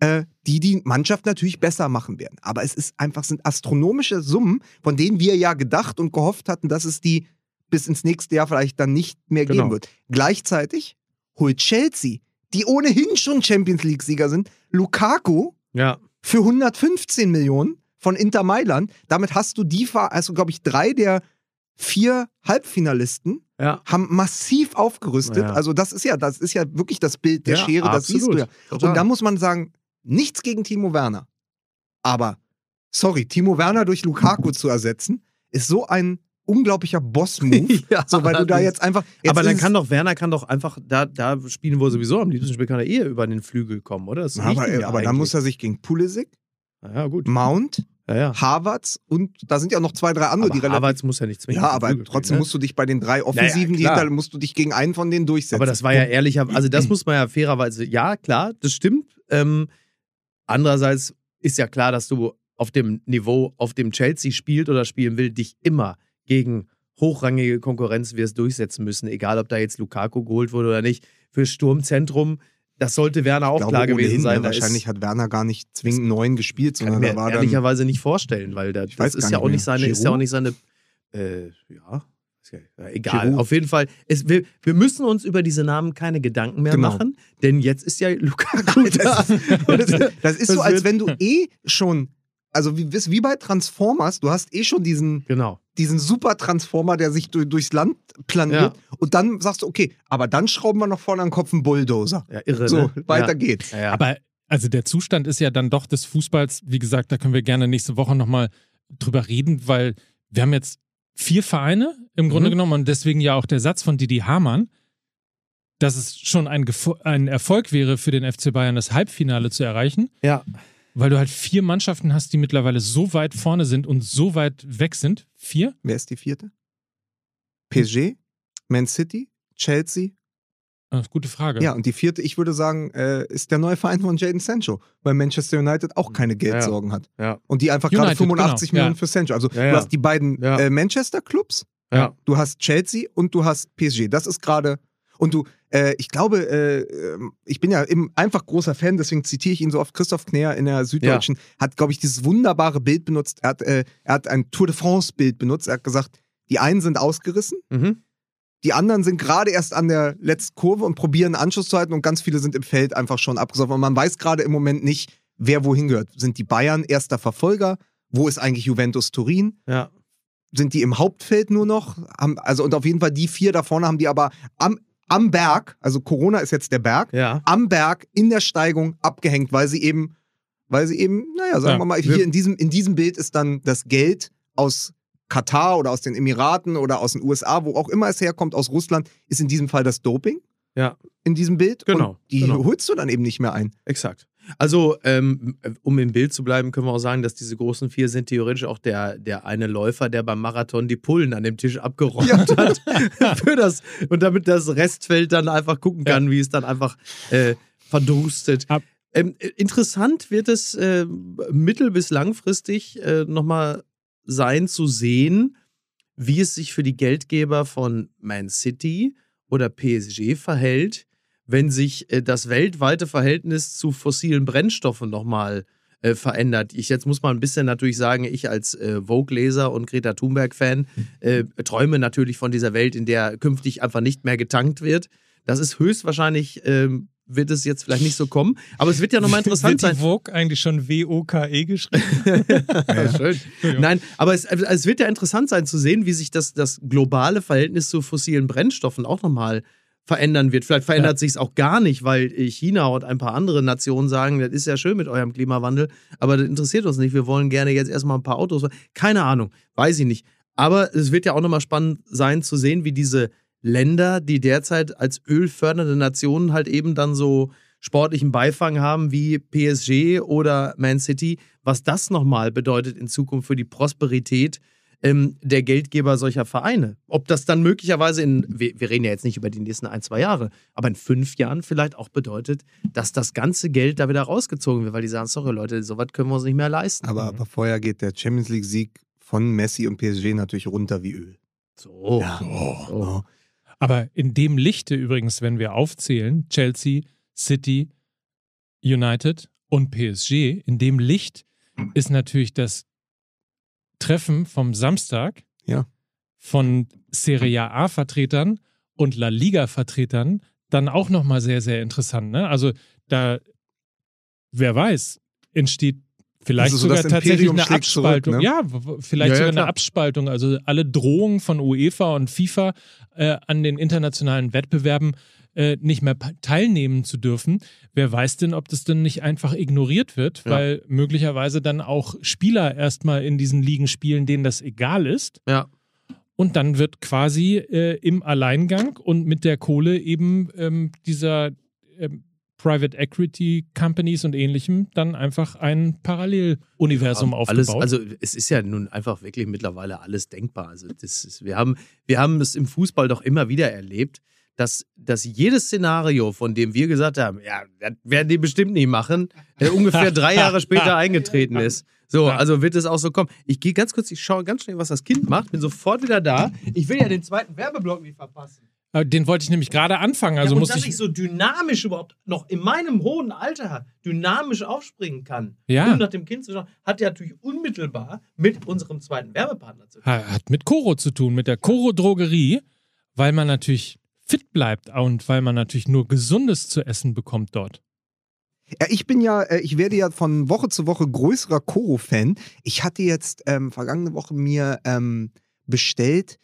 äh, die die Mannschaft natürlich besser machen werden. Aber es ist einfach, sind astronomische Summen, von denen wir ja gedacht und gehofft hatten, dass es die bis ins nächste Jahr vielleicht dann nicht mehr Genau. geben wird. Gleichzeitig holt Chelsea, die ohnehin schon Champions League-Sieger sind, Lukaku Ja. für 115 Millionen von Inter Mailand. Damit hast du die, also glaube ich, drei der vier Halbfinalisten Ja. haben massiv aufgerüstet. Ja. Also das ist ja, das ist ja wirklich das Bild der Ja, Schere, das absolut. siehst du ja. Total. Und da muss man sagen, nichts gegen Timo Werner. Aber, sorry, Timo Werner durch Lukaku zu ersetzen, ist so ein unglaublicher Boss-Move. Ja, so, weil du da jetzt einfach. Jetzt aber dann kann doch, Werner kann doch einfach, da, da spielen, wo er sowieso am liebsten spielt, kann er eher über den Flügel kommen, oder? Das aber, ja aber dann muss er sich gegen Pulisic, Ja, gut. Mount, Ja, ja. Havertz und da sind ja noch zwei, drei andere, Aber die relativ Havertz muss ja nicht zwingend Ja, aber Flügel trotzdem spielen, ne? musst du dich bei den drei Offensiven, die klar. hinter, musst du dich gegen einen von denen durchsetzen. Aber das war ja ehrlicher, also das muss man ja fairerweise, ja, klar, das stimmt. Ähm, andererseits ist ja klar, dass du auf dem Niveau, auf dem Chelsea spielt oder spielen will, dich immer gegen hochrangige Konkurrenz wirst durchsetzen müssen, egal ob da jetzt Lukaku geholt wurde oder nicht. Für Sturmzentrum, das sollte Werner auch glaube, klar gewesen sein. ne, wahrscheinlich hat Werner gar nicht zwingend neun gespielt, kann sondern da mir war ehrlicherweise nicht vorstellen, weil Ich das ist ja nicht auch nicht mehr. seine, ist ja auch nicht seine, ist ja, egal. Giroud. Auf jeden Fall, es, wir, wir müssen uns über diese Namen keine Gedanken mehr Genau. machen, denn jetzt ist ja Lukaku da. das, das ist so, als wenn du eh schon, also wie, wie bei Transformers, du hast eh schon diesen, Genau. diesen Super-Transformer, der sich durch, durchs Land planiert und dann sagst du, okay, aber dann schrauben wir noch vorne an den Kopf einen Bulldozer. Ja, irre. So, ne? weiter ja. geht's. Ja, ja. Aber also der Zustand ist ja dann doch des Fußballs, wie gesagt, da können wir gerne nächste Woche nochmal drüber reden, weil wir haben jetzt vier Vereine im Grunde Mhm. genommen und deswegen ja auch der Satz von Didi Hamann, dass es schon ein, ein Erfolg wäre für den FC Bayern, das Halbfinale zu erreichen, ja. weil du halt vier Mannschaften hast, die mittlerweile so weit vorne sind und so weit weg sind. Vier? Wer ist die vierte? PSG, Man City, Chelsea. Ah, gute Frage. Ja, und die vierte, ich würde sagen, äh, ist der neue Verein von Jaden Sancho, weil Manchester United auch keine Geldsorgen hat. Ja. Und die einfach gerade United, 85 genau, Millionen ja. für Sancho. Also Ja, ja. du hast die beiden Ja. äh, Manchester-Clubs, Ja. du hast Chelsea und du hast PSG. Das ist gerade. Und du, äh, ich glaube, äh, ähm, ich bin ja eben einfach großer Fan, deswegen zitiere ich ihn so oft. Christoph Kner in der Süddeutschen hat, glaube ich, dieses wunderbare Bild benutzt. Er hat, äh, er hat ein Tour de France-Bild benutzt. Er hat gesagt, die einen sind ausgerissen, Mhm. Die anderen sind gerade erst an der letzten Kurve und probieren Anschluss zu halten und ganz viele sind im Feld einfach schon abgesoffen. Und man weiß gerade im Moment nicht, wer wohin gehört. Sind die Bayern erster Verfolger? Wo ist eigentlich Juventus Turin? Ja. Sind die im Hauptfeld nur noch? Haben, also und auf jeden Fall die vier da vorne haben die aber am, am Berg, also Corona ist jetzt der Berg, Ja. am Berg in der Steigung abgehängt, weil sie eben, weil sie eben, naja, sagen Ja, wir mal, hier in diesem, in diesem Bild ist dann das Geld aus Katar oder aus den Emiraten oder aus den USA, wo auch immer es herkommt, aus Russland, ist in diesem Fall das Doping. Ja. In diesem Bild. Genau, Und die genau. holst du dann eben nicht mehr ein. Exakt. Also, ähm, um im Bild zu bleiben, können wir auch sagen, dass diese großen vier sind theoretisch auch der, der eine Läufer, der beim Marathon die Pullen an dem Tisch abgeräumt Ja. hat. Für das, und damit das Restfeld dann einfach gucken kann, wie es dann einfach äh, verdurustet. Ab- Ähm, äh, interessant wird es äh, mittel- bis langfristig äh, nochmal sein zu sehen, wie es sich für die Geldgeber von Man City oder PSG verhält, wenn sich äh, das weltweite Verhältnis zu fossilen Brennstoffen nochmal äh, verändert. Ich jetzt muss mal ein bisschen natürlich sagen, ich als äh, Vogue-Leser und Greta Thunberg-Fan äh, träume natürlich von dieser Welt, in der künftig einfach nicht mehr getankt wird. Das ist höchstwahrscheinlich, ähm, wird es jetzt vielleicht nicht so kommen. Aber es wird ja nochmal interessant Wird sein. die Vogue eigentlich schon W-O-K-E geschrieben? Ja, schön. Nein, aber es, also es wird ja interessant sein zu sehen, wie sich das, das globale Verhältnis zu fossilen Brennstoffen auch nochmal verändern wird. Vielleicht verändert sich es auch gar nicht, weil äh, China und ein paar andere Nationen sagen, das ist ja schön mit eurem Klimawandel, aber das interessiert uns nicht. Wir wollen gerne jetzt erstmal ein paar Autos. Keine Ahnung, weiß ich nicht. Aber es wird ja auch nochmal spannend sein zu sehen, wie diese Länder, die derzeit als ölfördernde Nationen halt eben dann so sportlichen Beifang haben wie PSG oder Man City, was das nochmal bedeutet in Zukunft für die Prosperität ähm, der Geldgeber solcher Vereine. Ob das dann möglicherweise in, wir, wir reden ja jetzt nicht über die nächsten ein, zwei Jahre, aber in fünf Jahren vielleicht auch bedeutet, dass das ganze Geld da wieder rausgezogen wird, weil die sagen, sorry Leute, sowas können wir uns nicht mehr leisten. Aber, aber vorher geht der Champions League-Sieg von Messi und PSG natürlich runter wie Öl. so. Ja. so. Aber in dem Lichte übrigens, wenn wir aufzählen, Chelsea, City, United und PSG, in dem Licht ist natürlich das Treffen vom Samstag Ja. von Serie A-Vertretern und La Liga-Vertretern dann auch nochmal sehr, sehr interessant. Ne? Also da, wer weiß, entsteht vielleicht Also so sogar tatsächlich eine schlägt zurück, Abspaltung. ne? Ja, vielleicht Ja, ja, sogar klar. eine Abspaltung. Also alle Drohungen von UEFA und FIFA äh, an den internationalen Wettbewerben äh, nicht mehr teilnehmen zu dürfen. Wer weiß denn, ob das denn nicht einfach ignoriert wird, Ja. weil möglicherweise dann auch Spieler erstmal in diesen Ligen spielen, denen das egal ist. Ja. Und dann wird quasi äh, im Alleingang und mit der Kohle eben ähm, dieser ähm, Private Equity Companies und ähnlichem dann einfach ein Paralleluniversum alles, aufgebaut. also es ist ja nun einfach wirklich mittlerweile alles denkbar. Also das ist, wir haben, wir haben es im Fußball doch immer wieder erlebt, dass, dass jedes Szenario, von dem wir gesagt haben, ja, das werden die bestimmt nie machen, äh, ungefähr drei Jahre später eingetreten ist. So, also wird es auch so kommen. Ich gehe ganz kurz, ich schaue ganz schnell, was das Kind macht, bin sofort wieder da. Ich will ja den zweiten Werbeblock nicht verpassen. Äh, Den wollte ich nämlich gerade anfangen. Also ja, und muss dass ich. ich so dynamisch überhaupt noch in meinem hohen Alter dynamisch aufspringen kann, Ja. um nach dem Kind zu schauen, hat ja natürlich unmittelbar mit unserem zweiten Werbepartner zu tun. Ha- Hat mit Koro zu tun, mit der Koro Drogerie, weil man natürlich fit bleibt und weil man natürlich nur Gesundes zu essen bekommt dort. Ja, ich bin ja, äh, ich werde ja von Woche zu Woche größerer Koro-Fan. Ich hatte jetzt ähm, vergangene Woche mir ähm, bestellt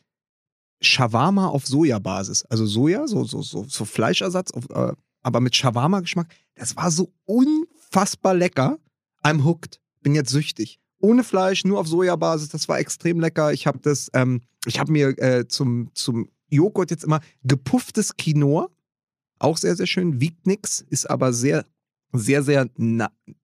Shawarma auf Sojabasis. Also Soja, so, so, so, so Fleischersatz, auf, äh, aber mit Shawarma-Geschmack. Das war so unfassbar lecker. I'm hooked. Bin jetzt süchtig. Ohne Fleisch, nur auf Sojabasis. Das war extrem lecker. Ich habe das, ähm, ich habe mir äh, zum, zum Joghurt jetzt immer gepufftes Quinoa. Auch sehr, sehr schön. Wiegt nix, ist aber sehr sehr, sehr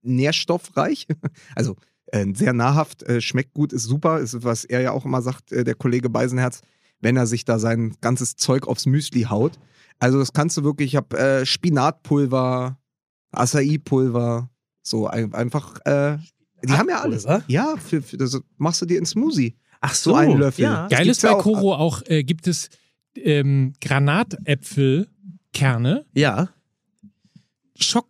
nährstoffreich. Also äh, sehr nahrhaft, äh, schmeckt gut, ist super. Ist, was er ja auch immer sagt, äh, der Kollege Beisenherz, wenn er sich da sein ganzes Zeug aufs Müsli haut. Also das kannst du wirklich, ich habe äh, Spinatpulver, Acai-Pulver, so ein, einfach, äh, die haben ja alles. Pulver? Ja, für, für das machst du dir ins Smoothie. Ach So einen Löffel. Ja. Geil ist bei ja auch- Koro auch, äh, gibt es ähm, Granatäpfelkerne, ja. Schock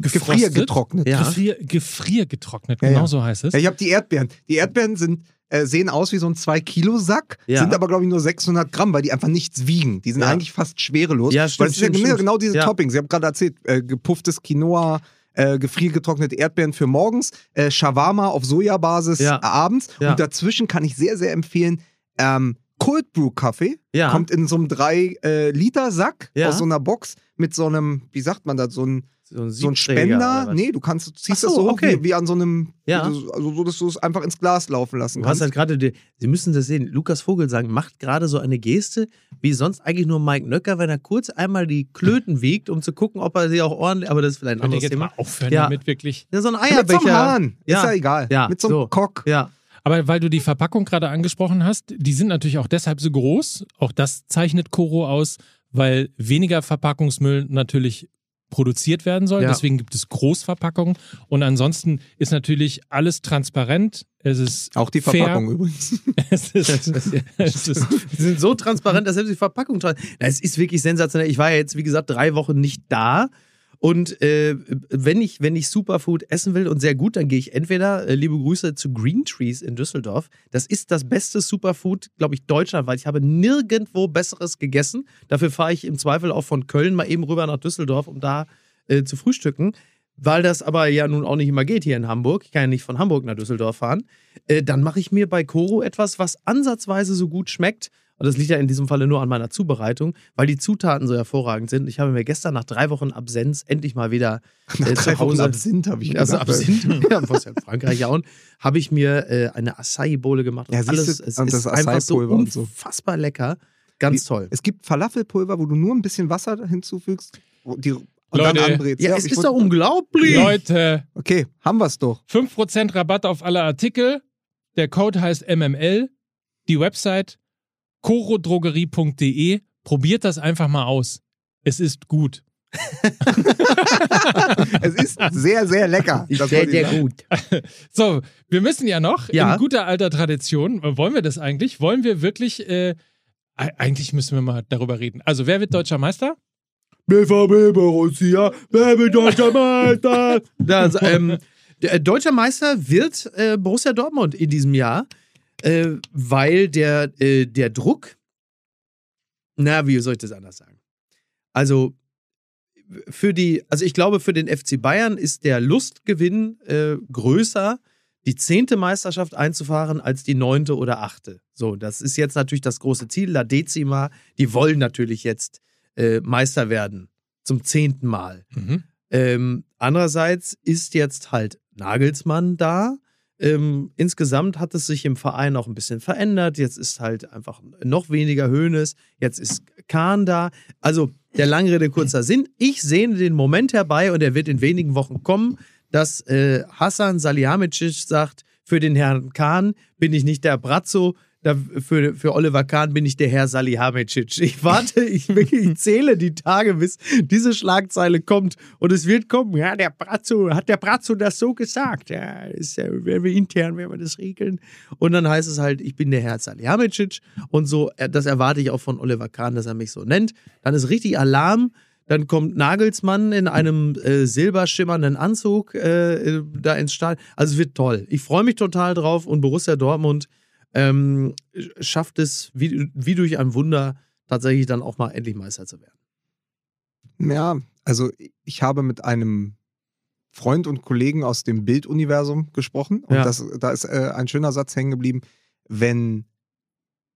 Gefriergetrocknet. Ja. Gefrier, gefriergetrocknet, Ja, genau ja. so heißt es. Ja, ich habe die Erdbeeren. Die Erdbeeren sind, äh, sehen aus wie so ein 2-Kilo-Sack, Ja. sind aber, glaube ich, nur 600 Gramm, weil die einfach nichts wiegen. Die sind Ja. eigentlich fast schwerelos. Ja, weil stimmt, es ist ja stimmt, genau, stimmt. genau diese Ja. Toppings. Ich habe gerade erzählt, äh, gepufftes Quinoa, äh, gefriergetrocknete Erdbeeren für morgens, äh, Shawarma auf Sojabasis Ja. äh, abends. Ja. Und dazwischen kann ich sehr, sehr empfehlen, ähm, Cold Brew Kaffee. Ja. Kommt in so einem 3-Liter-Sack Ja. aus so einer Box mit so einem, wie sagt man das, so ein So ein, so ein Spender. Nee, du kannst, du ziehst so, das so okay. wie, wie an so einem, Ja. also so, dass du es einfach ins Glas laufen lassen Du hast kannst. halt gerade, Sie müssen das sehen, Lukas Vogelsang macht gerade so eine Geste, wie sonst eigentlich nur Mike Nöcker, wenn er kurz einmal die Klöten wiegt, um zu gucken, ob er sie auch ordentlich, aber das ist vielleicht ein anderes Thema. mal aufhören Ja. damit wirklich. Ja, so ein Mit so einem Eierbecher. Hahn. Ja. Ist ja egal. Ja, Mit so einem so. Kock. Ja, Aber weil du die Verpackung gerade angesprochen hast, die sind natürlich auch deshalb so groß. Auch das zeichnet Koro aus, weil weniger Verpackungsmüll natürlich produziert werden soll. Ja. Deswegen gibt es Großverpackungen. Und ansonsten ist natürlich alles transparent. Es ist Auch die fair. Verpackung übrigens. Es ist, es ist Die sind so transparent, dass selbst die Verpackung. Es ist wirklich sensationell. Ich war ja jetzt, wie gesagt, drei Wochen nicht da. Und äh, wenn, ich, wenn ich Superfood essen will und sehr gut, dann gehe ich entweder, äh, liebe Grüße, zu Green Trees in Düsseldorf. Das ist das beste Superfood, glaube ich, Deutschland, weil ich habe nirgendwo Besseres gegessen. Dafür fahre ich im Zweifel auch von Köln mal eben rüber nach Düsseldorf, um da äh, zu frühstücken. Weil das aber ja nun auch nicht immer geht hier in Hamburg. Ich kann ja nicht von Hamburg nach Düsseldorf fahren. Äh, dann mache ich mir bei Koro etwas, was ansatzweise so gut schmeckt. Und das liegt ja in diesem Falle nur an meiner Zubereitung, weil die Zutaten so hervorragend sind. Ich habe mir gestern nach drei Wochen Absenz endlich mal wieder Nach äh, drei zu Wochen Hause. Absinth habe ich also gedacht. Absinth, ja, was ja in Frankreich ja auch, habe ich mir äh, eine Acai-Bowle gemacht. Und Ja, siehst du, alles, es und ist einfach so und unfassbar lecker. Ganz Wie- toll. Es gibt Falafelpulver, wo du nur ein bisschen Wasser hinzufügst wo die, und Leute. dann anbrätst. Ja, es ich ist doch unglaublich. Leute, Okay, haben wir es doch. 5% Rabatt auf alle Artikel. Der Code heißt MML. Die Website chorodrogerie.de. Probiert das einfach mal aus. Es ist gut. Es ist sehr, sehr lecker. Das wollte ich sagen. gut. So, wir müssen ja noch, Ja. in guter alter Tradition, wollen wir das eigentlich? Wollen wir wirklich, äh, eigentlich müssen wir mal darüber reden. Also, wer wird deutscher Meister? BVB Borussia, wer wird deutscher Meister? Das, ähm, der äh, deutscher Meister wird äh, Borussia Dortmund in diesem Jahr, äh, weil der, äh, der Druck, na, wie soll ich das anders sagen? Also für die, also ich glaube, für den FC Bayern ist der Lustgewinn äh, größer, die zehnte Meisterschaft einzufahren, als die neunte oder achte. So, das ist jetzt natürlich das große Ziel, La Decima. Die wollen natürlich jetzt äh, Meister werden. Zum zehnten Mal. Ähm, andererseits ist jetzt halt Nagelsmann da. Ähm, insgesamt hat es sich im Verein auch ein bisschen verändert. Jetzt ist halt einfach noch weniger Höhnes. Jetzt ist Kahn da. Also der lange Rede, kurzer Sinn. Ich sehne den Moment herbei und er wird in wenigen Wochen kommen, dass äh, Hassan Salihamidzic sagt, für den Herrn Kahn bin ich nicht der Brazzo, für, für Oliver Kahn bin ich der Herr Salihamidzic. Ich warte, ich, ich zähle die Tage, bis diese Schlagzeile kommt und es wird kommen. Ja, der Brazzo, hat der Brazzo das so gesagt? Ja, ist werden wir intern, werden wir das regeln. Und dann heißt es halt, ich bin der Herr Salihamidzic und so, äh, das erwarte ich auch von Oliver Kahn, dass er mich so nennt. Dann ist richtig Alarm. Dann kommt Nagelsmann in einem äh, silberschimmernden Anzug äh, äh, da ins Stadion. Also es wird toll. Ich freue mich total drauf und Borussia Dortmund ähm, schafft es wie, wie durch ein Wunder tatsächlich dann auch mal endlich Meister zu werden. Ja, also ich habe mit einem Freund und Kollegen aus dem Bilduniversum gesprochen und Ja. das, da ist äh, ein schöner Satz hängen geblieben. Wenn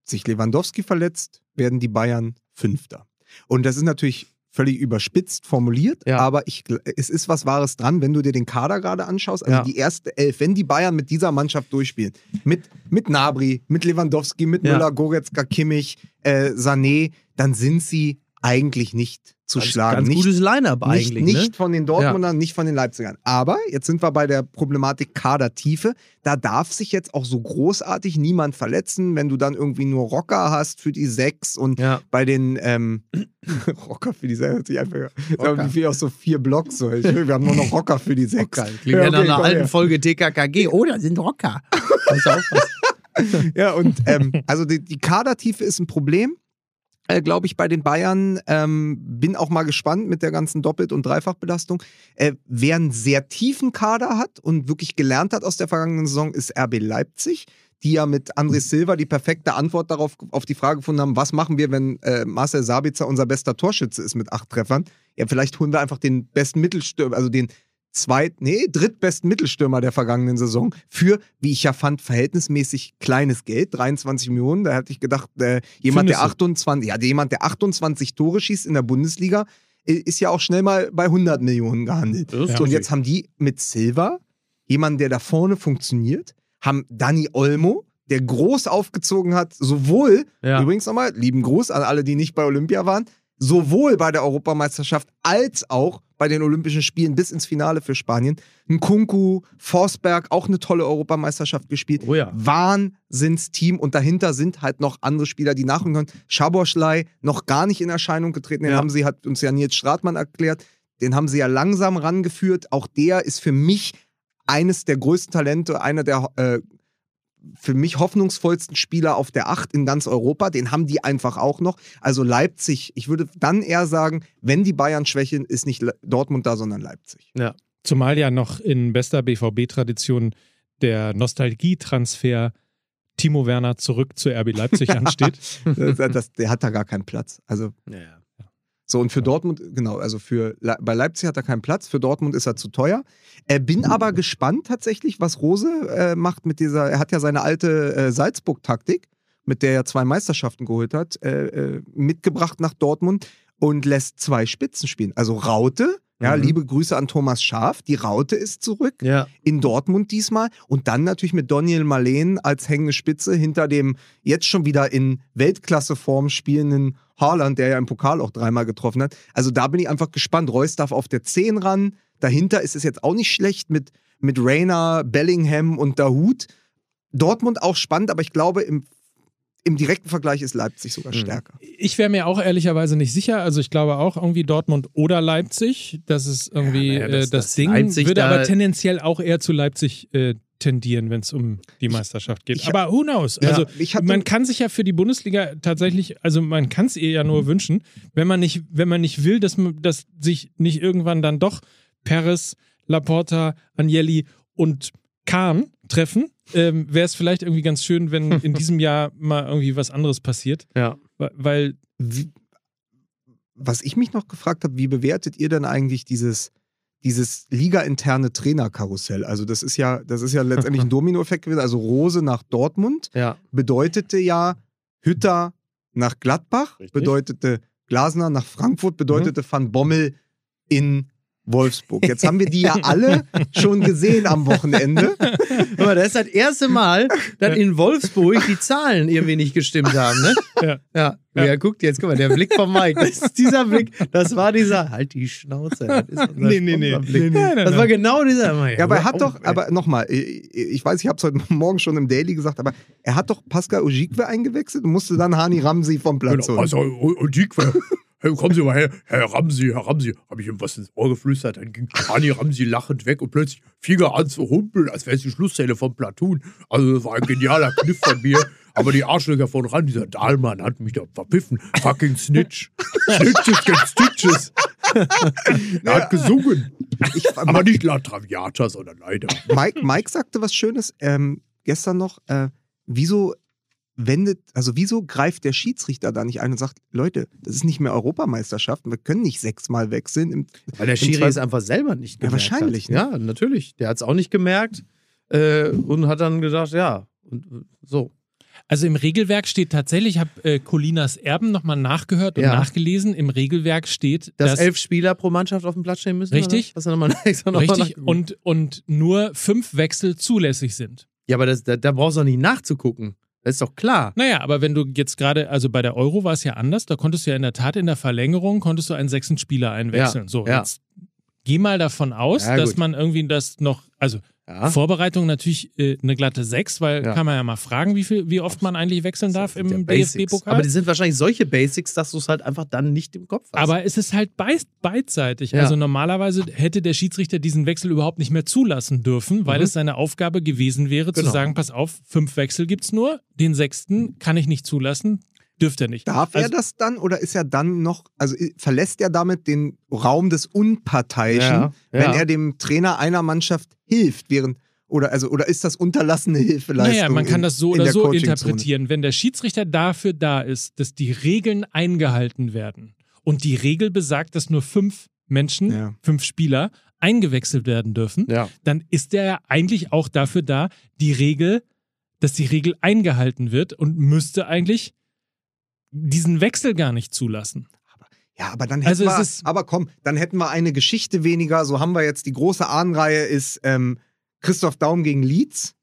sich Lewandowski verletzt, werden die Bayern Fünfter. Und das ist natürlich völlig überspitzt formuliert, Ja. aber ich, es ist was Wahres dran, wenn du dir den Kader gerade anschaust, also Ja. die erste Elf, wenn die Bayern mit dieser Mannschaft durchspielen, mit, mit Nabri, mit Lewandowski, mit Ja. Müller, Goretzka, Kimmich, äh, Sané, dann sind sie eigentlich nicht zu Ganz- schlagen. Ganz nicht gutes Line-Up eigentlich. nicht ne? von den Dortmundern, nicht von den Leipzigern. Aber jetzt sind wir bei der Problematik Kadertiefe. Da darf sich jetzt auch so großartig niemand verletzen, wenn du dann irgendwie nur Rocker hast für die sechs und Ja. bei den ähm, Rocker für die sechs. hört sich einfach- Rocker. Wie auch so vier Blocks. So. Ich, wir haben nur noch Rocker für die sechs. Geil. Klingt ja, Ja, nach einer alten her. Folge TKKG. Oh, da sind Rocker. Pass auf, was- Ja, und ähm, also die, die Kadertiefe ist ein Problem, äh, glaube ich, bei den Bayern. Ähm, bin auch mal gespannt mit der ganzen Doppelt- und Dreifachbelastung. Äh, wer einen sehr tiefen Kader hat und wirklich gelernt hat aus der vergangenen Saison, ist RB Leipzig. Die ja mit André Silva die perfekte Antwort darauf auf die Frage gefunden haben, was machen wir, wenn äh, Marcel Sabitzer unser bester Torschütze ist mit acht Treffern? Ja, vielleicht holen wir einfach den besten Mittelstürmer, also den zweit, nee, drittbesten Mittelstürmer der vergangenen Saison für, wie ich ja fand, verhältnismäßig kleines Geld, 23 Millionen. Da hätte ich gedacht, äh, jemand, der Findest 28, ja, jemand, der 28 Tore schießt in der Bundesliga, ist ja auch schnell mal bei 100 Millionen gehandelt. So, und jetzt haben die mit Silva jemanden, der da vorne funktioniert, haben Dani Olmo, der groß aufgezogen hat, sowohl, Ja. übrigens nochmal, lieben Gruß an alle, die nicht bei Olympia waren, sowohl bei der Europameisterschaft als auch bei den Olympischen Spielen bis ins Finale für Spanien. Ein Kunku, Forsberg, auch eine tolle Europameisterschaft gespielt. Oh ja. Wahnsinnsteam und dahinter sind halt noch andere Spieler, die nachrücken können. Schaboschlei noch gar nicht in Erscheinung getreten, den Ja. haben sie, hat uns ja Nils Stratmann erklärt. den haben sie ja langsam rangeführt. Auch der ist für mich eines der größten Talente, einer der äh, für mich hoffnungsvollsten Spieler auf der Acht in ganz Europa. Den haben die einfach auch noch. Also Leipzig, ich würde dann eher sagen, wenn die Bayern schwächen, ist nicht Dortmund da, sondern Leipzig. Zumal ja noch in bester BVB-Tradition der Nostalgietransfer Timo Werner zurück zu RB Leipzig ansteht. das, das, der hat da gar keinen Platz. Also Ja, ja. So, und für Dortmund, genau, also für bei Leipzig hat er keinen Platz, für Dortmund ist er zu teuer. Äh, bin aber gespannt tatsächlich, was Rose äh, macht mit dieser, er hat ja seine alte äh, Salzburg-Taktik, mit der er zwei Meisterschaften geholt hat, äh, äh, mitgebracht nach Dortmund und lässt zwei Spitzen spielen. Also Raute, ja, Mhm. liebe Grüße an Thomas Schaaf, die Raute ist zurück ja. in Dortmund diesmal und dann natürlich mit Daniel Marleen als hängende Spitze hinter dem jetzt schon wieder in Weltklasseform spielenden Haaland, der ja im Pokal auch dreimal getroffen hat. Also da bin ich einfach gespannt. Reus darf auf der 10 ran. Dahinter ist es jetzt auch nicht schlecht mit, mit Rainer, Bellingham und Dahut. Dortmund auch spannend, aber ich glaube, im, im direkten Vergleich ist Leipzig sogar Mhm. stärker. Ich wäre mir auch ehrlicherweise nicht sicher. Also ich glaube auch irgendwie Dortmund oder Leipzig. Das ist irgendwie Ja, naja, das- äh, das, das Ding. Leipzig würde da- aber tendenziell auch eher zu Leipzig äh, tendieren, wenn es um die Meisterschaft geht. ich- aber who knows? Ja, also man kann sich ja für die Bundesliga tatsächlich, also man kann es ihr ja nur wünschen, wenn man nicht, wenn man nicht will, dass, dass sich nicht irgendwann dann doch Peres, Laporta, Agnelli und Kahn treffen, ähm, wäre es vielleicht irgendwie ganz schön, wenn in diesem Jahr mal irgendwie was anderes passiert. Ja. Weil Wie, was ich mich noch gefragt habe, wie bewertet ihr denn eigentlich dieses, dieses ligainterne Trainerkarussell? Also das ist ja, das ist ja letztendlich ein Dominoeffekt gewesen. Also Rose nach Dortmund Ja. bedeutete ja Hütter nach Gladbach, Richtig. bedeutete Glasner nach Frankfurt, bedeutete Van Bommel in Wolfsburg. Jetzt haben wir die ja alle schon gesehen am Wochenende. Aber das ist das erste Mal, dass in Wolfsburg die Zahlen irgendwie nicht gestimmt haben, ne? Ja. Ja. Ja, guckt jetzt, guck mal, der Blick von Mike, das ist dieser Blick, das war dieser, halt die Schnauze. Das ist Nee, nee, nee. Nee, nee. Nein, nein, Das war genau dieser. Ja, aber er hat hör doch, ey. aber nochmal, ich, ich weiß, ich habe es heute Morgen schon im Daily gesagt, aber er hat doch Pascal Ojikwe eingewechselt und musste dann Hani Ramsi vom Platz Genau, holen. also, die, hey, kommen Sie mal her, Herr Ramsi, Herr Ramsi, habe ich ihm was ins Ohr geflüstert, dann ging Hani Ramsi lachend weg und plötzlich fing er an zu humpeln, als wäre es die Schlussszene vom Platoon. Also das war ein genialer Kniff von mir. Aber die Arschlöcher von ran, dieser Dahlmann hat mich da verpiffen. Fucking Snitch. Snitches get Stitches. er hat gesungen. Ich, Aber nicht La Traviata, sondern leider. Mike, Mike sagte was Schönes ähm, gestern noch. Äh, wieso wendet, also wieso greift der Schiedsrichter da nicht ein und sagt, Leute, das ist nicht mehr Europameisterschaft, wir können nicht sechsmal wechseln. Im, Weil der Schiri es einfach selber nicht Ja, gemerkt wahrscheinlich, Hat. ne? Ja, natürlich. Der hat es auch nicht gemerkt äh, und hat dann gesagt, ja, und, so. Also im Regelwerk steht tatsächlich, ich habe äh, Colinas Erben nochmal nachgehört und Ja. nachgelesen. Im Regelwerk steht, Dass dass elf Spieler pro Mannschaft auf dem Platz stehen müssen? Richtig. Oder? noch mal richtig nachgeguckt? und, und nur fünf Wechsel zulässig sind. Ja, aber das, da, da brauchst du doch nicht nachzugucken. Das ist doch klar. Naja, aber wenn du jetzt gerade, also bei der Euro war es ja anders, da konntest du ja in der Tat in der Verlängerung, konntest du einen sechsten Spieler einwechseln. Ja, so, ja. jetzt geh mal davon aus, Ja, dass man irgendwie das noch, also Ja. Vorbereitung natürlich äh, eine glatte Sechs, weil Ja. kann man ja mal fragen, wie, viel, wie oft man eigentlich wechseln darf im ja. DFB-Pokal. Aber die sind wahrscheinlich solche Basics, dass du es halt einfach dann nicht im Kopf hast. Aber es ist halt beid beidseitig. Also normalerweise hätte der Schiedsrichter diesen Wechsel überhaupt nicht mehr zulassen dürfen, weil Mhm. es seine Aufgabe gewesen wäre, zu Genau. sagen, pass auf, fünf Wechsel gibt's nur, den sechsten kann ich nicht zulassen, dürfte er nicht. darf er Also- das dann oder ist er dann noch, also i- verlässt er damit den Raum des Unparteiischen, Ja, wenn ja. er dem Trainer einer Mannschaft hilft, während oder also oder ist das unterlassene Hilfeleistung? Naja, man kann in- das so oder der so interpretieren. Wenn der Schiedsrichter dafür da ist, dass die Regeln eingehalten werden und die Regel besagt, dass nur fünf Menschen, Ja. fünf Spieler eingewechselt werden dürfen, ja. dann ist er ja eigentlich auch dafür da, die Regel, dass die Regel eingehalten wird und müsste eigentlich diesen Wechsel gar nicht zulassen. Ja, aber dann hätten Also wir, ist- aber komm, dann hätten wir eine Geschichte weniger. So haben wir jetzt die große Ahnenreihe ist ähm, Christoph Daum gegen Leeds.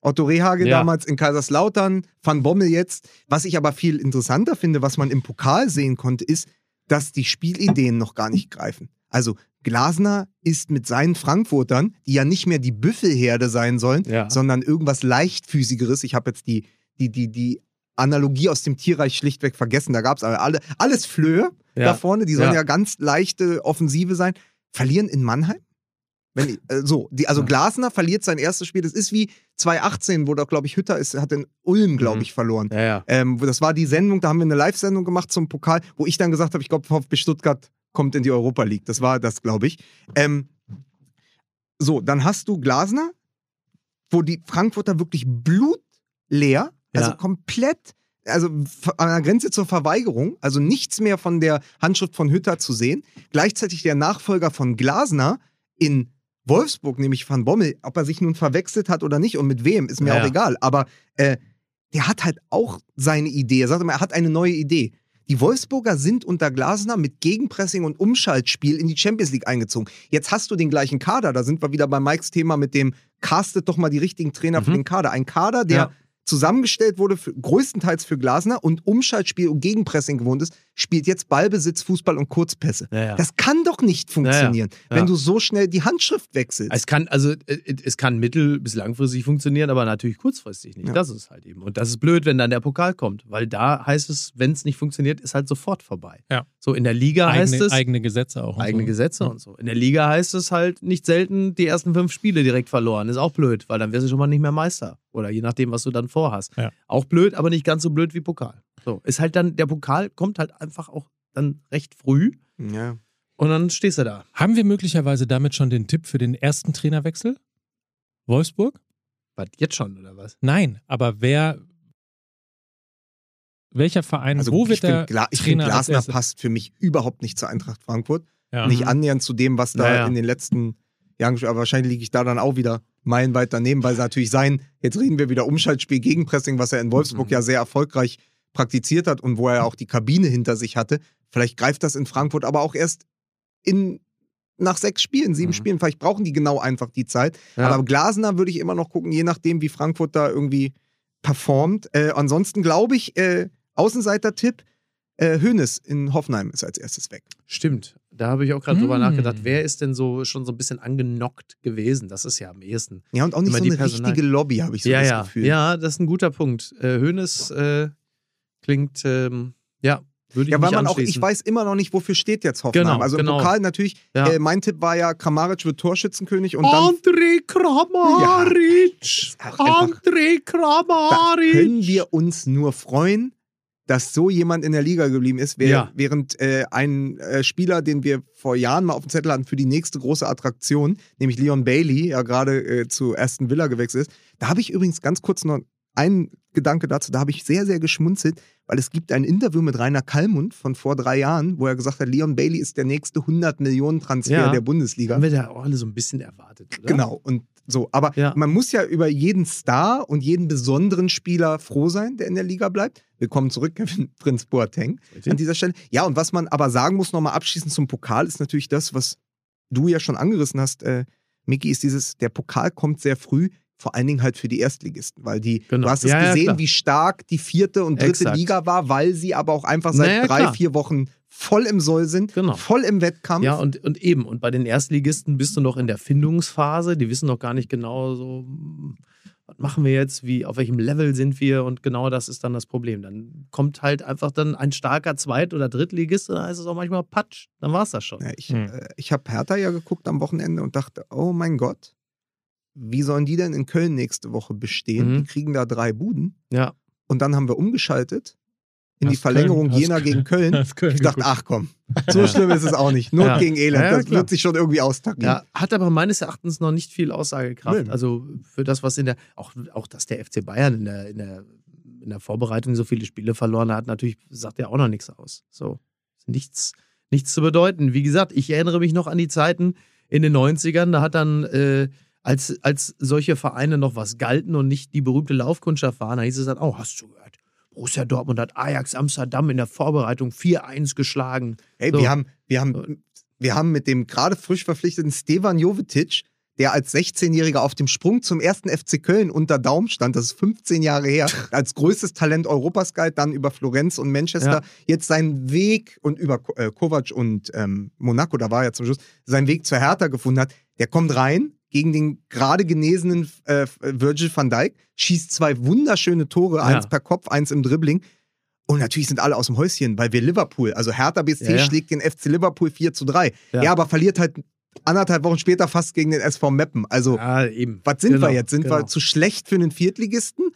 Otto Rehage Ja. damals in Kaiserslautern, Van Bommel jetzt. Was ich aber viel interessanter finde, was man im Pokal sehen konnte, ist, dass die Spielideen noch gar nicht greifen. Also Glasner ist mit seinen Frankfurtern, die ja nicht mehr die Büffelherde sein sollen, Ja. sondern irgendwas leichtfüßigeres. Ich habe jetzt die, die, die, die Analogie aus dem Tierreich schlichtweg vergessen. Da gab es alle, alles Flöhe Ja. da vorne, die sollen ja, Ja. ganz leichte Offensive sein. verlieren in Mannheim? Wenn, äh, so, die, also Ja. Glasner verliert sein erstes Spiel. Das ist wie 2018, wo doch, glaube ich, Hütter ist, hat in Ulm, glaube Mhm. ich, verloren. Ja, ja. Ähm, das war die Sendung, da haben wir eine Live-Sendung gemacht zum Pokal, wo ich dann gesagt habe, ich glaube, VfB Stuttgart kommt in die Europa League. Das war das, glaube ich. Ähm, so, dann hast du Glasner, wo die Frankfurter wirklich blutleer, also Ja. komplett, also an der Grenze zur Verweigerung, also nichts mehr von der Handschrift von Hütter zu sehen. Gleichzeitig der Nachfolger von Glasner in Wolfsburg, nämlich Van Bommel, ob er sich nun verwechselt hat oder nicht und mit wem, ist mir Ja, auch egal. Aber äh, der hat halt auch seine Idee. Er sagt immer, er hat eine neue Idee. Die Wolfsburger sind unter Glasner mit Gegenpressing und Umschaltspiel in die Champions League eingezogen. Jetzt hast du den gleichen Kader. Da sind wir wieder bei Mikes Thema mit dem castet doch mal die richtigen Trainer für Mhm. den Kader. Ein Kader, der Ja. Zusammengestellt wurde, für, größtenteils für Glasner und Umschaltspiel und Gegenpressing gewohnt ist, spielt jetzt Ballbesitz, Fußball und Kurzpässe. Ja, ja. Das kann doch nicht funktionieren, Ja. wenn du so schnell die Handschrift wechselst. Es kann, also äh, es kann mittel- bis langfristig funktionieren, aber natürlich kurzfristig nicht. Ja. Das ist halt eben. Und das ist blöd, wenn dann der Pokal kommt, weil da heißt es, wenn es nicht funktioniert, ist halt sofort vorbei. Ja. So in der Liga heißt Eigene, es eigene Gesetze auch. eigene so. Gesetze Ja. und so. In der Liga heißt es halt nicht selten die ersten fünf Spiele direkt verloren. Ist auch blöd, weil dann wirst du schon mal nicht mehr Meister. Oder je nachdem, was du dann vorhast. Ja. Auch blöd, aber nicht ganz so blöd wie Pokal. So. Ist halt dann, der Pokal kommt halt einfach auch dann recht früh ja. und dann stehst du da. Haben wir möglicherweise damit schon den Tipp für den ersten Trainerwechsel? Wolfsburg? Was, jetzt schon, oder was? Nein, aber wer. Welcher Verein, Also wo ich wird der finde, Gla ich find, Trainer als Glasner passt für mich überhaupt nicht zur Eintracht Frankfurt. Ja. Nicht annähernd zu dem, was da Naja. in den letzten Jahren, aber wahrscheinlich liege ich da dann auch wieder meilenweit daneben, weil es natürlich sein, jetzt reden wir wieder Umschaltspiel, Gegenpressing, was er in Wolfsburg Mhm. ja sehr erfolgreich praktiziert hat und wo er auch die Kabine hinter sich hatte. Vielleicht greift das in Frankfurt aber auch erst in, nach sechs Spielen, sieben Mhm. Spielen. Vielleicht brauchen die genau einfach die Zeit. Ja. Aber Glasner würde ich immer noch gucken, je nachdem, wie Frankfurt da irgendwie performt. Äh, ansonsten glaube ich, äh, Außenseiter-Tipp, äh, Hoeneß in Hoffenheim ist als erstes weg. Stimmt. Da habe ich auch gerade drüber Mm. nachgedacht, wer ist denn so schon so ein bisschen angenockt gewesen? Das ist ja am ehesten. Ja, und auch nicht Immer so die eine Personal- richtige Lobby, habe ich so ja, das ja. Gefühl. Ja, das ist ein guter Punkt. Äh, Hoeneß äh, klingt, ähm, ja, würde ich Ja, weil man auch, ich weiß immer noch nicht, wofür steht jetzt Hoffenheim. Genau, also im genau. Pokal natürlich, Ja. äh, mein Tipp war ja, Kramaric wird Torschützenkönig und dann André Kramaric! einfach- André da Kramaric! können wir uns nur freuen, dass so jemand in der Liga geblieben ist, wer, Ja. während äh, ein äh, Spieler, den wir vor Jahren mal auf dem Zettel hatten für die nächste große Attraktion, nämlich Leon Bailey, ja gerade äh, zu Aston Villa gewechselt ist. Da habe ich übrigens ganz kurz noch einen Gedanke dazu, da habe ich sehr, sehr geschmunzelt, weil es gibt ein Interview mit Rainer Kallmund von vor drei Jahren, wo er gesagt hat, Leon Bailey ist der nächste 100-Millionen-Transfer Ja. der Bundesliga. Haben wir da auch alle so ein bisschen erwartet, oder? Genau, und so. Aber Ja. man muss ja über jeden Star und jeden besonderen Spieler froh sein, der in der Liga bleibt. Willkommen zurück, Kevin Prinz Boateng an dieser Stelle. Ja, und was man aber sagen muss, nochmal abschließend zum Pokal, ist natürlich das, was du ja schon angerissen hast, äh, Miki, ist dieses, der Pokal kommt sehr früh, vor allen Dingen halt für die Erstligisten, weil die, Genau. du hast es Ja, ja, gesehen, klar. wie stark die vierte und dritte Exakt. Liga war, weil sie aber auch einfach seit Naja, drei, klar. vier Wochen voll im Soll sind, Genau. voll im Wettkampf. Ja, und, und eben. Und bei den Erstligisten bist du noch in der Findungsphase. Die wissen noch gar nicht genau so, was machen wir jetzt, wie, auf welchem Level sind wir und genau das ist dann das Problem. Dann kommt halt einfach dann ein starker Zweit- oder Drittligist und dann heißt es auch manchmal Patsch. Dann war es das schon. Ja, ich Hm. äh, ich habe Hertha ja geguckt am Wochenende und dachte, oh mein Gott, wie sollen die denn in Köln nächste Woche bestehen? Mhm. Die kriegen da drei Buden. Ja. Und dann haben wir umgeschaltet in die Hast Verlängerung Köln- Jena gegen Köln. Köln Ich dachte, ach komm, so schlimm ist es auch nicht. Not Ja. gegen Elend, Ja, das klar. wird sich schon irgendwie austarieren. Ja, hat aber meines Erachtens noch nicht viel Aussagekraft. Nee. Also für das, was in der, auch, auch dass der FC Bayern in der, in der, in der Vorbereitung so viele Spiele verloren hat, natürlich sagt ja auch noch nichts aus. So, nichts, nichts zu bedeuten. Wie gesagt, ich erinnere mich noch an die Zeiten in den 90ern, da hat dann, äh, als, als solche Vereine noch was galten und nicht die berühmte Laufkundschaft waren, da hieß es dann, oh, hast du gehört? Borussia Dortmund hat Ajax Amsterdam in der Vorbereitung 4-1 geschlagen. Ey, So. wir, haben, wir, haben, wir haben mit dem gerade frisch verpflichteten Stevan Jovetic, der als 16-Jähriger auf dem Sprung zum ersten FC Köln unter Daum stand, das ist 15 Jahre her, als größtes Talent Europas galt, dann über Florenz und Manchester, Ja. jetzt seinen Weg und über äh, Kovac und ähm, Monaco, da war er zum Schluss, seinen Weg zur Hertha gefunden hat. Der kommt rein gegen den gerade genesenen äh, Virgil van Dijk, schießt zwei wunderschöne Tore, Ja. eins per Kopf, eins im Dribbling. Und natürlich sind alle aus dem Häuschen, weil wir Liverpool, also Hertha BSC Ja, schlägt den FC Liverpool 4 zu 3. Ja. Aber verliert halt anderthalb Wochen später fast gegen den SV Meppen. Also, Ja, was sind Genau, wir jetzt? Sind genau. wir zu schlecht für einen Viertligisten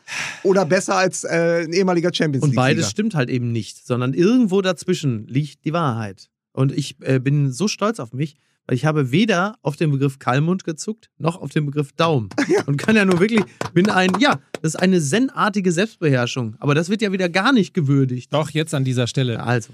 oder besser als äh, ein ehemaliger Champions Und League? beides stimmt halt eben nicht, sondern irgendwo dazwischen liegt die Wahrheit. Und ich äh, bin so stolz auf mich, ich habe weder auf den Begriff Kalmund gezuckt, noch auf den Begriff Daumen. Und kann ja nur wirklich, bin ein, ja, das ist eine zen-artige Selbstbeherrschung. Aber das wird ja wieder gar nicht gewürdigt. Doch, jetzt an dieser Stelle. Also,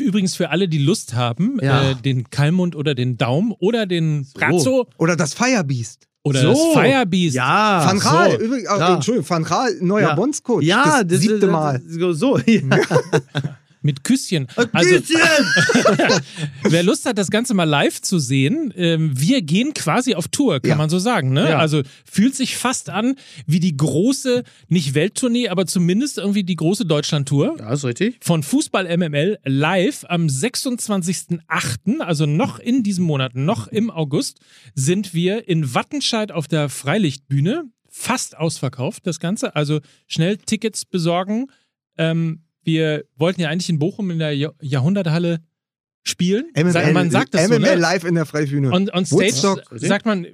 Übrigens für alle, die Lust haben, Ja. äh, den Kalmund oder den Daum oder den Brazzo Oder das Firebeast. oder So. das Firebeast. ja. Van Raal, so. übrigens, äh, klar. Entschuldigung, Van Raal, neuer Ja. Bondscoach. Ja, das siebte das, Mal. So, so ja. Mit Küsschen. Also, wer Lust hat, das Ganze mal live zu sehen, ähm, wir gehen quasi auf Tour, kann Ja. man so sagen. Ne? Ja. Also fühlt sich fast an wie die große, nicht Welttournee, aber zumindest irgendwie die große Deutschlandtour. ja, ist richtig. Von Fußball MML live am 26.08., also noch in diesem Monat, noch im August, sind wir in Wattenscheid auf der Freilichtbühne. Fast ausverkauft, das Ganze. Also schnell Tickets besorgen. Ähm, wir wollten ja eigentlich in Bochum in der Jahr- Jahrhunderthalle spielen. MML, man sagt das MML so, ne? live in der Freibühne. On, on Stage Woodstock. sagt man,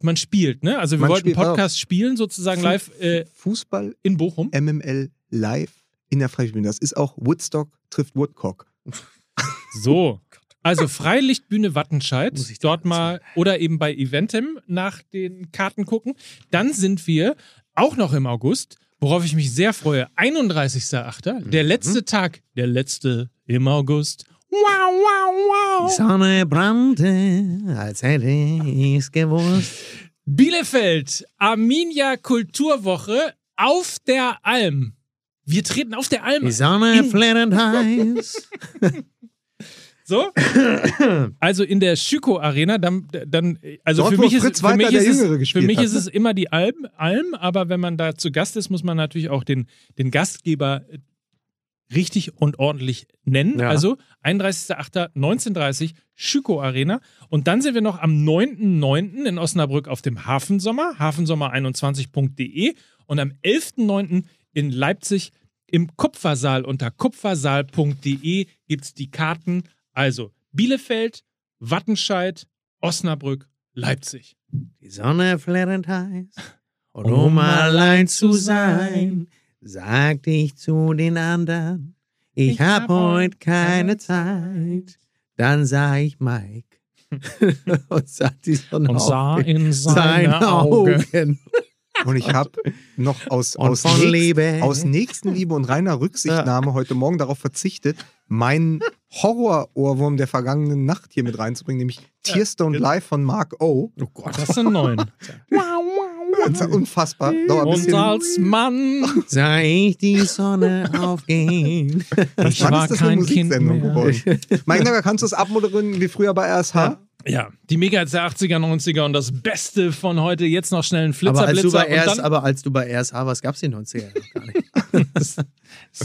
man spielt, ne? Also wir Man wollten Podcast spielen, sozusagen Fu- live äh, Fußball in Bochum. MML live in der Freibühne. Das ist auch Woodstock trifft Woodcock. So. Also Freilichtbühne Wattenscheid, Muss ich dort mal oder eben bei Eventem nach den Karten gucken. Dann sind wir auch noch im August, worauf ich mich sehr freue. 31.8., der letzte Tag, der letzte im August. Wow, wow, Die wow. Sonne brannte, als hätte ich's gewusst. Bielefeld, Arminia Kulturwoche auf der Alm. Wir treten auf der Alm. Die Sonne flatternd heiß. So? Also in der Schüko Arena, dann, dann also Dort, für mich, ist, für mich, ist, es, für mich hat, ist ne? es immer die Alm, Alm, aber wenn man da zu Gast ist, muss man natürlich auch den, den Gastgeber äh, richtig und ordentlich nennen. Ja. Also 31.08.1930 Schüko Arena. Und dann sind wir noch am 9.9. in Osnabrück auf dem Hafensommer, hafensommer21.de und am 11.9. in Leipzig im Kupfersaal unter kupfersaal.de gibt es die Karten. Also Bielefeld, Wattenscheid, Osnabrück, Leipzig. Die Sonne flatternd heiß. Und um allein zu sein, sagte ich zu den anderen, ich, Ich hab hab heute heut keine Zeit. Dann sah ich Mike und sah die Sonne Und sah auf in seine seine Augen. Augen. Und ich habe noch aus, aus, nächst, Liebe. aus Nächstenliebe und reiner Rücksichtnahme heute Morgen darauf verzichtet, meinen Horror-Ohrwurm der vergangenen Nacht hier mit reinzubringen, nämlich Tears Don't Lie von Mark O. Oh Gott. Das sind neun. Das ist unfassbar. Und als Mann, Sah ich die Sonne aufgehen. ich Wann war ist das eine kein Kind Musiksendung mehr. geworden? Mike Nagel, kannst du es abmoderieren wie früher bei RSH? Ja, die Mega der 80er, 90er und das Beste von heute. Jetzt noch schnell ein Aber als, du Flitzerblitzer bei RS, und dann... aber als du bei RSH warst, gab es die 90er ja noch gar nicht. das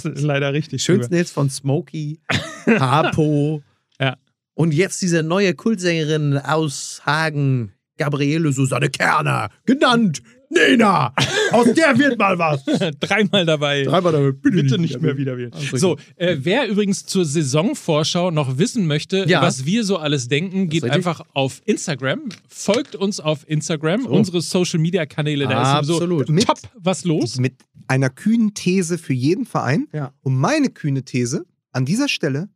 ist leider richtig. Schönsten Hits von Smokey, Harpo. Ja. Und jetzt diese neue Kultsängerin aus Hagen, Gabriele Susanne Kerner, genannt Nena. Aus der wird mal was. Dreimal dabei. Dreimal damit, Bitte nicht mehr wieder wählen. So, äh, wer übrigens zur Saisonvorschau noch wissen möchte, Ja. was wir so alles denken, geht einfach auf Instagram. Folgt uns auf Instagram, unsere Social Media Kanäle. Da ist Absolut. sowieso Mit- top was los. Mit einer kühnen These für jeden Verein. Ja. Und meine kühne These an dieser Stelle,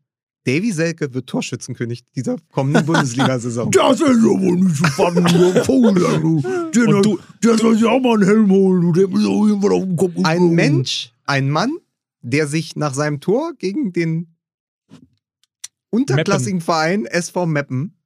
Davy Selke wird Torschützenkönig dieser kommenden Bundesliga-Saison. Das ist ja wohl nicht so spannend, du Vogel, du. Der, Und du- der soll sich auch mal einen Helm holen, du. Der muss auch irgendwann auf den Kopf Ein Mensch, ein Mann, der sich nach seinem Tor gegen den unterklassigen Verein SV Meppen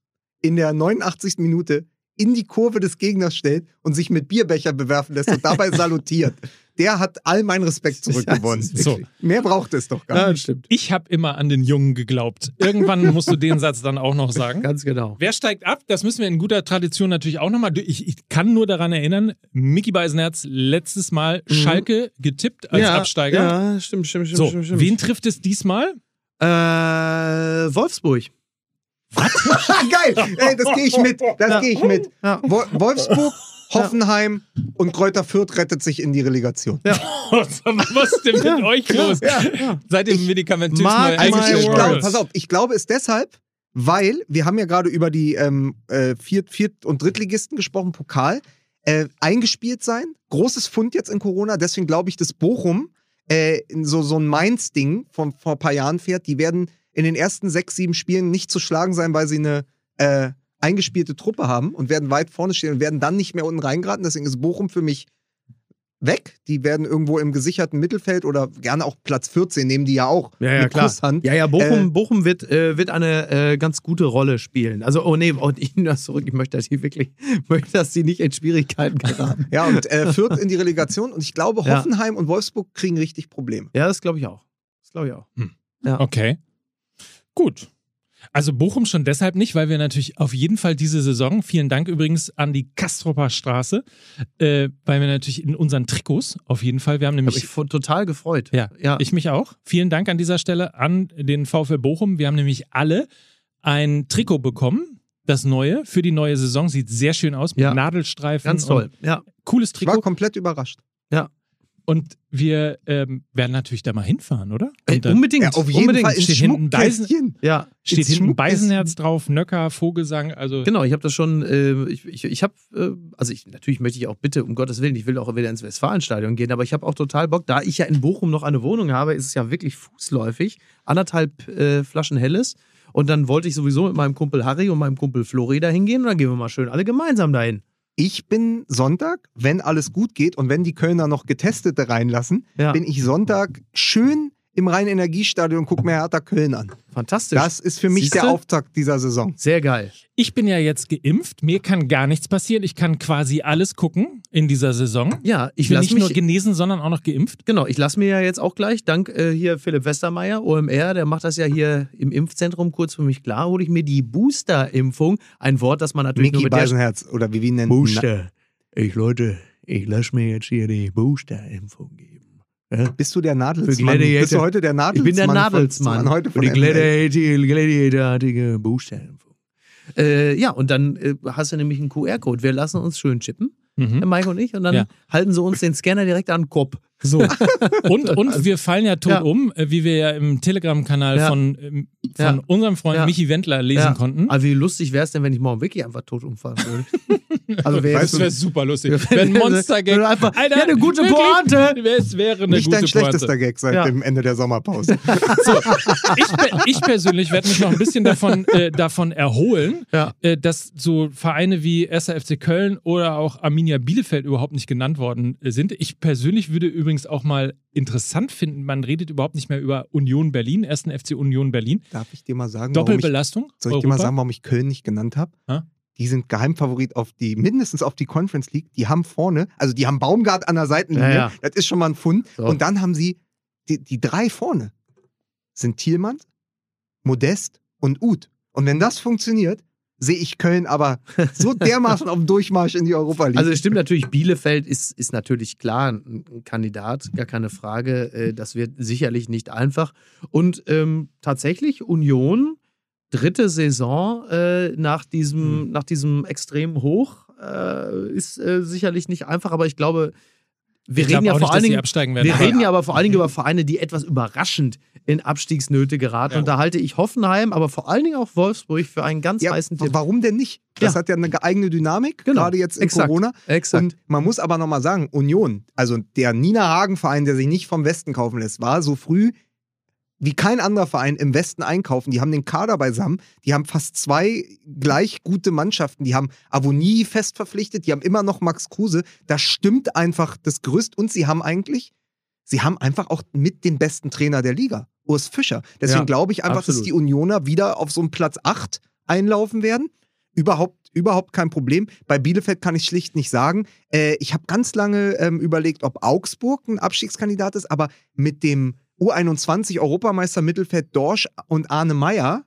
in der 89. Minute in die Kurve des Gegners stellt und sich mit Bierbecher bewerfen lässt und dabei salutiert. Der hat all meinen Respekt zurückgewonnen. So. Mehr braucht es doch gar Ja, nicht. stimmt. Ich habe immer an den Jungen geglaubt. Irgendwann musst du den Satz dann auch noch sagen. Ganz genau. Wer steigt ab? Das müssen wir in guter Tradition natürlich auch nochmal. Ich, ich kann nur daran erinnern, Mickey Beisenherz letztes Mal Schalke getippt als Absteiger. Ja, stimmt, stimmt, stimmt. So, stimmt, stimmt. wen trifft es diesmal? Äh, Wolfsburg. Geil! Ey, das gehe ich mit. Das gehe ich mit. Ja. Wo- Wolfsburg, Hoffenheim und Kräuter Fürth rettet sich in die Relegation. Was ist denn mit euch los? Seid ihr medikamentös Also ich glaube, pass auf, ich glaube es deshalb, weil wir haben ja gerade über die ähm, äh, Viert-, Viert- und Drittligisten gesprochen, Pokal. Äh, eingespielt sein, großes Fund jetzt in Corona, deswegen glaube ich, dass Bochum äh, so, so ein Mainz-Ding von vor ein paar Jahren fährt. Die werden in den ersten sechs, sieben Spielen nicht zu schlagen sein, weil sie eine äh, eingespielte Truppe haben und werden weit vorne stehen und werden dann nicht mehr unten reingeraten. Deswegen ist Bochum für mich weg. Die werden irgendwo im gesicherten Mittelfeld oder gerne auch Platz 14 nehmen die ja auch Ja, ja, mit klar. Kusshand. Ja, ja, Bochum, Äh, Bochum wird, äh, wird eine äh, ganz gute Rolle spielen. Also, oh nee, oh, ich nehme das zurück. Ich möchte, dass die wirklich, möchte, dass die nicht in Schwierigkeiten geraten. Ja, und äh, Fürth in die Relegation. Und ich glaube, Ja. Hoffenheim und Wolfsburg kriegen richtig Probleme. Ja, das glaube ich auch. Das glaube ich auch. Ja. Okay. Gut. Also Bochum schon deshalb nicht, weil wir natürlich auf jeden Fall diese Saison, vielen Dank übrigens an die Kastropper Straße, äh, weil wir natürlich in unseren Trikots auf jeden Fall, wir haben Ich habe nämlich mich vo- total gefreut. Ja, ja. ich mich auch. Vielen Dank an dieser Stelle an den VfL Bochum. Wir haben nämlich alle ein Trikot bekommen. Das neue für die neue Saison sieht sehr schön aus mit Ja. Nadelstreifen. ganz toll. Ja. Cooles Ich war Trikot. komplett überrascht. Und wir ähm, werden natürlich da mal hinfahren, oder? Ey, unbedingt. Ja, auf jeden unbedingt. Fall steht hinten Schmuckkästchen. Ja, steht hinten. Beisenherz drauf, Nöcker, Vogelsang. Also genau. Ich habe das schon. Äh, ich ich, ich habe, äh, also ich, natürlich möchte ich auch bitte, um Gottes Willen, ich will auch wieder ins Westfalenstadion gehen, aber ich habe auch total Bock, da ich ja in Bochum noch eine Wohnung habe, ist es ja wirklich fußläufig, anderthalb äh, Flaschen Helles. Und dann wollte ich sowieso mit meinem Kumpel Harry und meinem Kumpel Flori da hingehen und dann gehen wir mal schön alle gemeinsam dahin. Ich bin Sonntag, wenn alles gut geht und wenn die Kölner noch Getestete reinlassen, Ja. bin ich Sonntag schön im Rhein-Energiestadion und gucke mir Hertha Köln an. Fantastisch. Das ist für mich Siehste? der Auftakt dieser Saison. Sehr geil. ich bin ja jetzt geimpft, mir kann gar nichts passieren. Ich kann quasi alles gucken in dieser Saison. Ja, ich Ich bin nicht mich. nur genesen, sondern auch noch geimpft. Genau, ich lasse mir ja jetzt auch gleich, dank äh, hier Philipp Westermeier, OMR, der macht das ja hier im Impfzentrum kurz für mich klar, hole ich mir die Booster-Impfung. Ein Wort, das man natürlich Mickey nur mit der Beisenherz oder wie wir ihn nennen. Booster. Ich, Leute, ich lasse mir jetzt hier die Booster-Impfung geben. Bist du der Nadelsmann? Bist du heute der Ich Nadelsmann? bin der Nadelsmann. von Heute von die? Gladiator- Gladiator-artige Booster-Impfung. Äh, ja, und dann äh, hast du nämlich einen QR-Code. Wir lassen uns schön chippen, Mhm. Mike und ich, und dann Ja. halten sie uns den Scanner direkt an den Kopf. So. Und, und wir fallen ja tot Ja. um, äh, wie wir ja im Telegram-Kanal Ja. von, ähm, von Ja. unserem Freund Ja. Michi Wendler lesen Ja. konnten. Aber wie lustig wäre es denn, wenn ich morgen wirklich einfach tot umfallen würde? also wäre das wäre super lustig. Wenn- Monster-Gag. wenn einfach- Alter, eine gute wirklich, Pointe. Es wäre eine Nicht gute dein schlechtester Pointe. Gag seit Ja. dem Ende der Sommerpause. Ich, pe- ich persönlich werde mich noch ein bisschen davon, äh, davon erholen, Ja. äh, dass so Vereine wie 1. FC Köln oder auch Arminia Bielefeld überhaupt nicht genannt worden äh, sind. Ich persönlich würde übrigens auch mal interessant finden, man redet überhaupt nicht mehr über Union Berlin, 1. FC Union Berlin. Darf ich dir mal sagen, warum ich, Doppelbelastung. soll ich dir mal Europa. sagen, warum ich Köln nicht genannt habe? Ha? Die sind Geheimfavorit auf die, mindestens auf die Conference League. Die haben vorne, also die haben Baumgart an der Seitenlinie. Ja, ja. Das ist schon mal ein Fund. So. Und dann haben sie die, die drei vorne. Sind Thielmann, Modest und Uth. Und wenn das funktioniert, sehe ich Köln aber so dermaßen auf dem Durchmarsch in die Europa League. Also es stimmt natürlich, Bielefeld ist, ist natürlich klar ein Kandidat, gar keine Frage. Äh, Das wird sicherlich nicht einfach. Und ähm, tatsächlich Union, dritte Saison äh, nach, diesem, nach diesem extremen Hoch, äh, ist äh, sicherlich nicht einfach, aber ich glaube, wir reden ja auch vor nicht, allen Dingen. absteigen werden. Wir aber- reden ja aber vor allen Dingen über Vereine, die etwas überraschend in Abstiegsnöte geraten. Ja. Und da halte ich Hoffenheim, aber vor allen Dingen auch Wolfsburg für einen ganz ja, heißen Tipp. warum denn nicht? Das Ja. hat ja eine eigene Dynamik, Genau. gerade jetzt in Exakt. Corona. Exakt. Und man muss aber nochmal sagen, Union, also der Nina Hagen-Verein, der sich nicht vom Westen kaufen lässt, war so früh wie kein anderer Verein im Westen einkaufen. Die haben den Kader beisammen, die haben fast zwei gleich gute Mannschaften, die haben Avonie fest verpflichtet, die haben immer noch Max Kruse. Da stimmt einfach das Gerüst und sie haben eigentlich, sie haben einfach auch mit den besten Trainer der Liga, Urs Fischer. Deswegen Ja, glaube ich einfach, dass absolut. die Unioner wieder auf so einen Platz 8 einlaufen werden. Überhaupt, überhaupt kein Problem. Bei Bielefeld kann ich schlicht nicht sagen. Äh, ich habe ganz lange ähm, überlegt, ob Augsburg ein Abstiegskandidat ist, aber mit dem U21 Europameister Mittelfeld Dorsch und Arne Meyer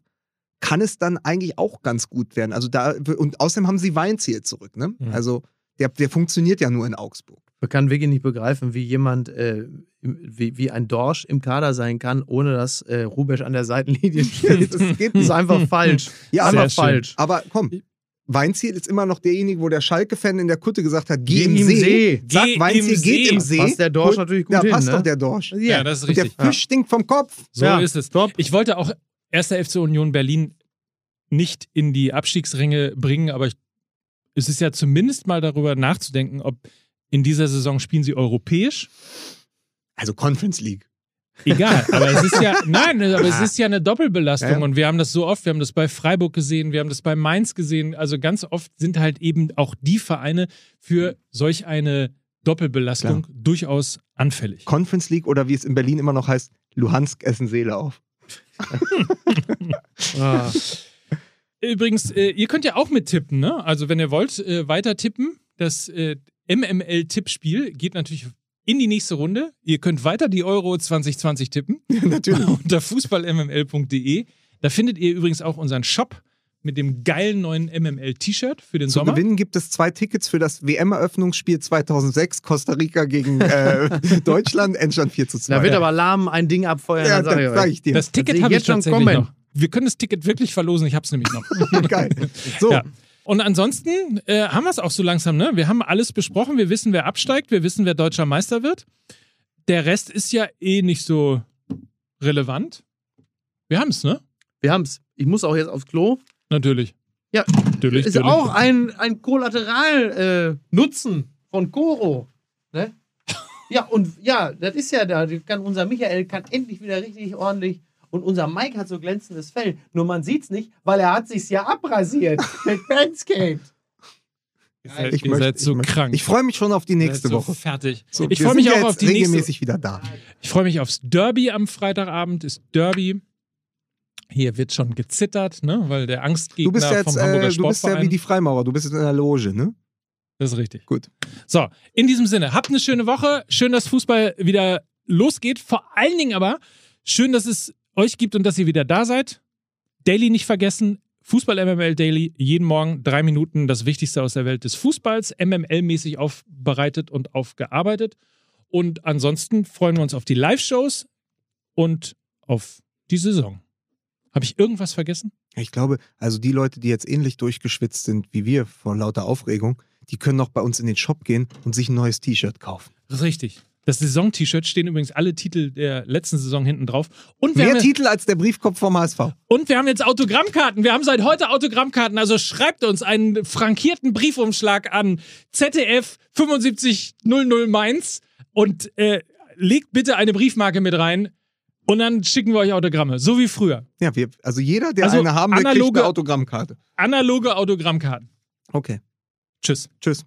kann es dann eigentlich auch ganz gut werden. Also da, und außerdem haben sie Weinziel zurück, ne? Mhm. Also der, der funktioniert ja nur in Augsburg. Man kann wirklich nicht begreifen, wie jemand, äh, wie, wie ein Dorsch im Kader sein kann, ohne dass äh, Rubesch an der Seitenlinie steht. Das, geht das ist einfach falsch. Ja, einfach aber, schön. falsch. aber komm, Weinziel ist immer noch derjenige, wo der Schalke-Fan in der Kutte gesagt hat, geh, Geh im See. See. Sag, Geh Weinziel im geht See. im See. Passt der Dorsch natürlich gut ja, hin, passt ne? doch der Dorsch. Ja, das ist Und der richtig. Fisch stinkt vom Kopf. So Ja. ist es. Top. Ich wollte auch 1. FC Union Berlin nicht in die Abstiegsränge bringen, aber ich, es ist ja zumindest mal darüber nachzudenken, ob in dieser Saison spielen sie europäisch. Also Conference League. Egal, aber es ist ja, nein, aber es ist ja eine Doppelbelastung Ja, und wir haben das so oft, wir haben das bei Freiburg gesehen, wir haben das bei Mainz gesehen, also ganz oft sind halt eben auch die Vereine für solch eine Doppelbelastung durchaus anfällig. Conference League oder wie es in Berlin immer noch heißt, Luhansk essen Seele auf. Ah. Übrigens, äh, ihr könnt ja auch mittippen, ne? Also wenn ihr wollt, äh, weiter tippen. Das äh, MML-Tippspiel geht natürlich in die nächste Runde. Ihr könnt weiter die Euro 2020 tippen Natürlich. unter fußballmml.de. Da findet ihr übrigens auch unseren Shop mit dem geilen neuen MML-T-Shirt für den Zu Sommer. gewinnen gibt es zwei Tickets für das WM-Eröffnungsspiel 2006, Costa Rica gegen äh, Deutschland, Endstand 4 zu 2. Da wird aber Lahm ein Ding abfeuern. ja, dann sag sag ich dir. Das Ticket sehe ich habe ich jetzt schon kommen. noch. Wir können das Ticket wirklich verlosen. Ich habe es nämlich noch. Geil. So, Ja. Und ansonsten äh, haben wir es auch so langsam, ne? Wir haben alles besprochen, wir wissen, wer absteigt, wir wissen, wer deutscher Meister wird. Der Rest ist ja eh nicht so relevant. Wir haben es, ne? Wir haben's. Ich muss auch jetzt aufs Klo. Natürlich. Ja, Natürlich. ist natürlich. auch ein, ein Kollateral-Nutzen von Koro. Ne? ja, und ja, das ist ja da. Kann, unser Michael kann endlich wieder richtig ordentlich. Und unser Mike hat so glänzendes Fell. Nur man sieht's nicht, weil er hat sich's ja abrasiert mit Manscaped. Ihr seid, ich ihr möchte- seid so ich krank. Ich freue mich schon auf die nächste so Woche. Fertig. So, ich freue mich auch jetzt auf die nächste. regelmäßig wieder da. Ich freue mich aufs Derby am Freitagabend. Ist Derby. Hier wird schon gezittert, ne? Weil der Angstgegner Du bist ja jetzt, vom Hamburger äh, du bist ja wie die Freimaurer, du bist jetzt in der Loge, ne? Das ist richtig. Gut. So, in diesem Sinne, habt eine schöne Woche. Schön, dass Fußball wieder losgeht. Vor allen Dingen aber schön, dass es euch gibt und dass ihr wieder da seid. Daily nicht vergessen. Fußball MML Daily. Jeden Morgen drei Minuten das Wichtigste aus der Welt des Fußballs. MML-mäßig aufbereitet und aufgearbeitet. Und ansonsten freuen wir uns auf die Live-Shows und auf die Saison. Habe ich irgendwas vergessen? Ich glaube, also die Leute, die jetzt ähnlich durchgeschwitzt sind wie wir vor lauter Aufregung, die können noch bei uns in den Shop gehen und sich ein neues T-Shirt kaufen. Das ist richtig. Das Saison-T-Shirt stehen übrigens alle Titel der letzten Saison hinten drauf. Und wir Mehr haben Titel als der Briefkopf vom HSV. Und wir haben jetzt Autogrammkarten. Wir haben seit heute Autogrammkarten. Also schreibt uns einen frankierten Briefumschlag an ZDF 7500 Mainz und äh, legt bitte eine Briefmarke mit rein. Und dann schicken wir euch Autogramme. So wie früher. Ja, wir, also jeder, der Also eine haben will, kriegt analoge- eine Autogrammkarte. Analoge Autogrammkarten. Okay. Tschüss. Tschüss.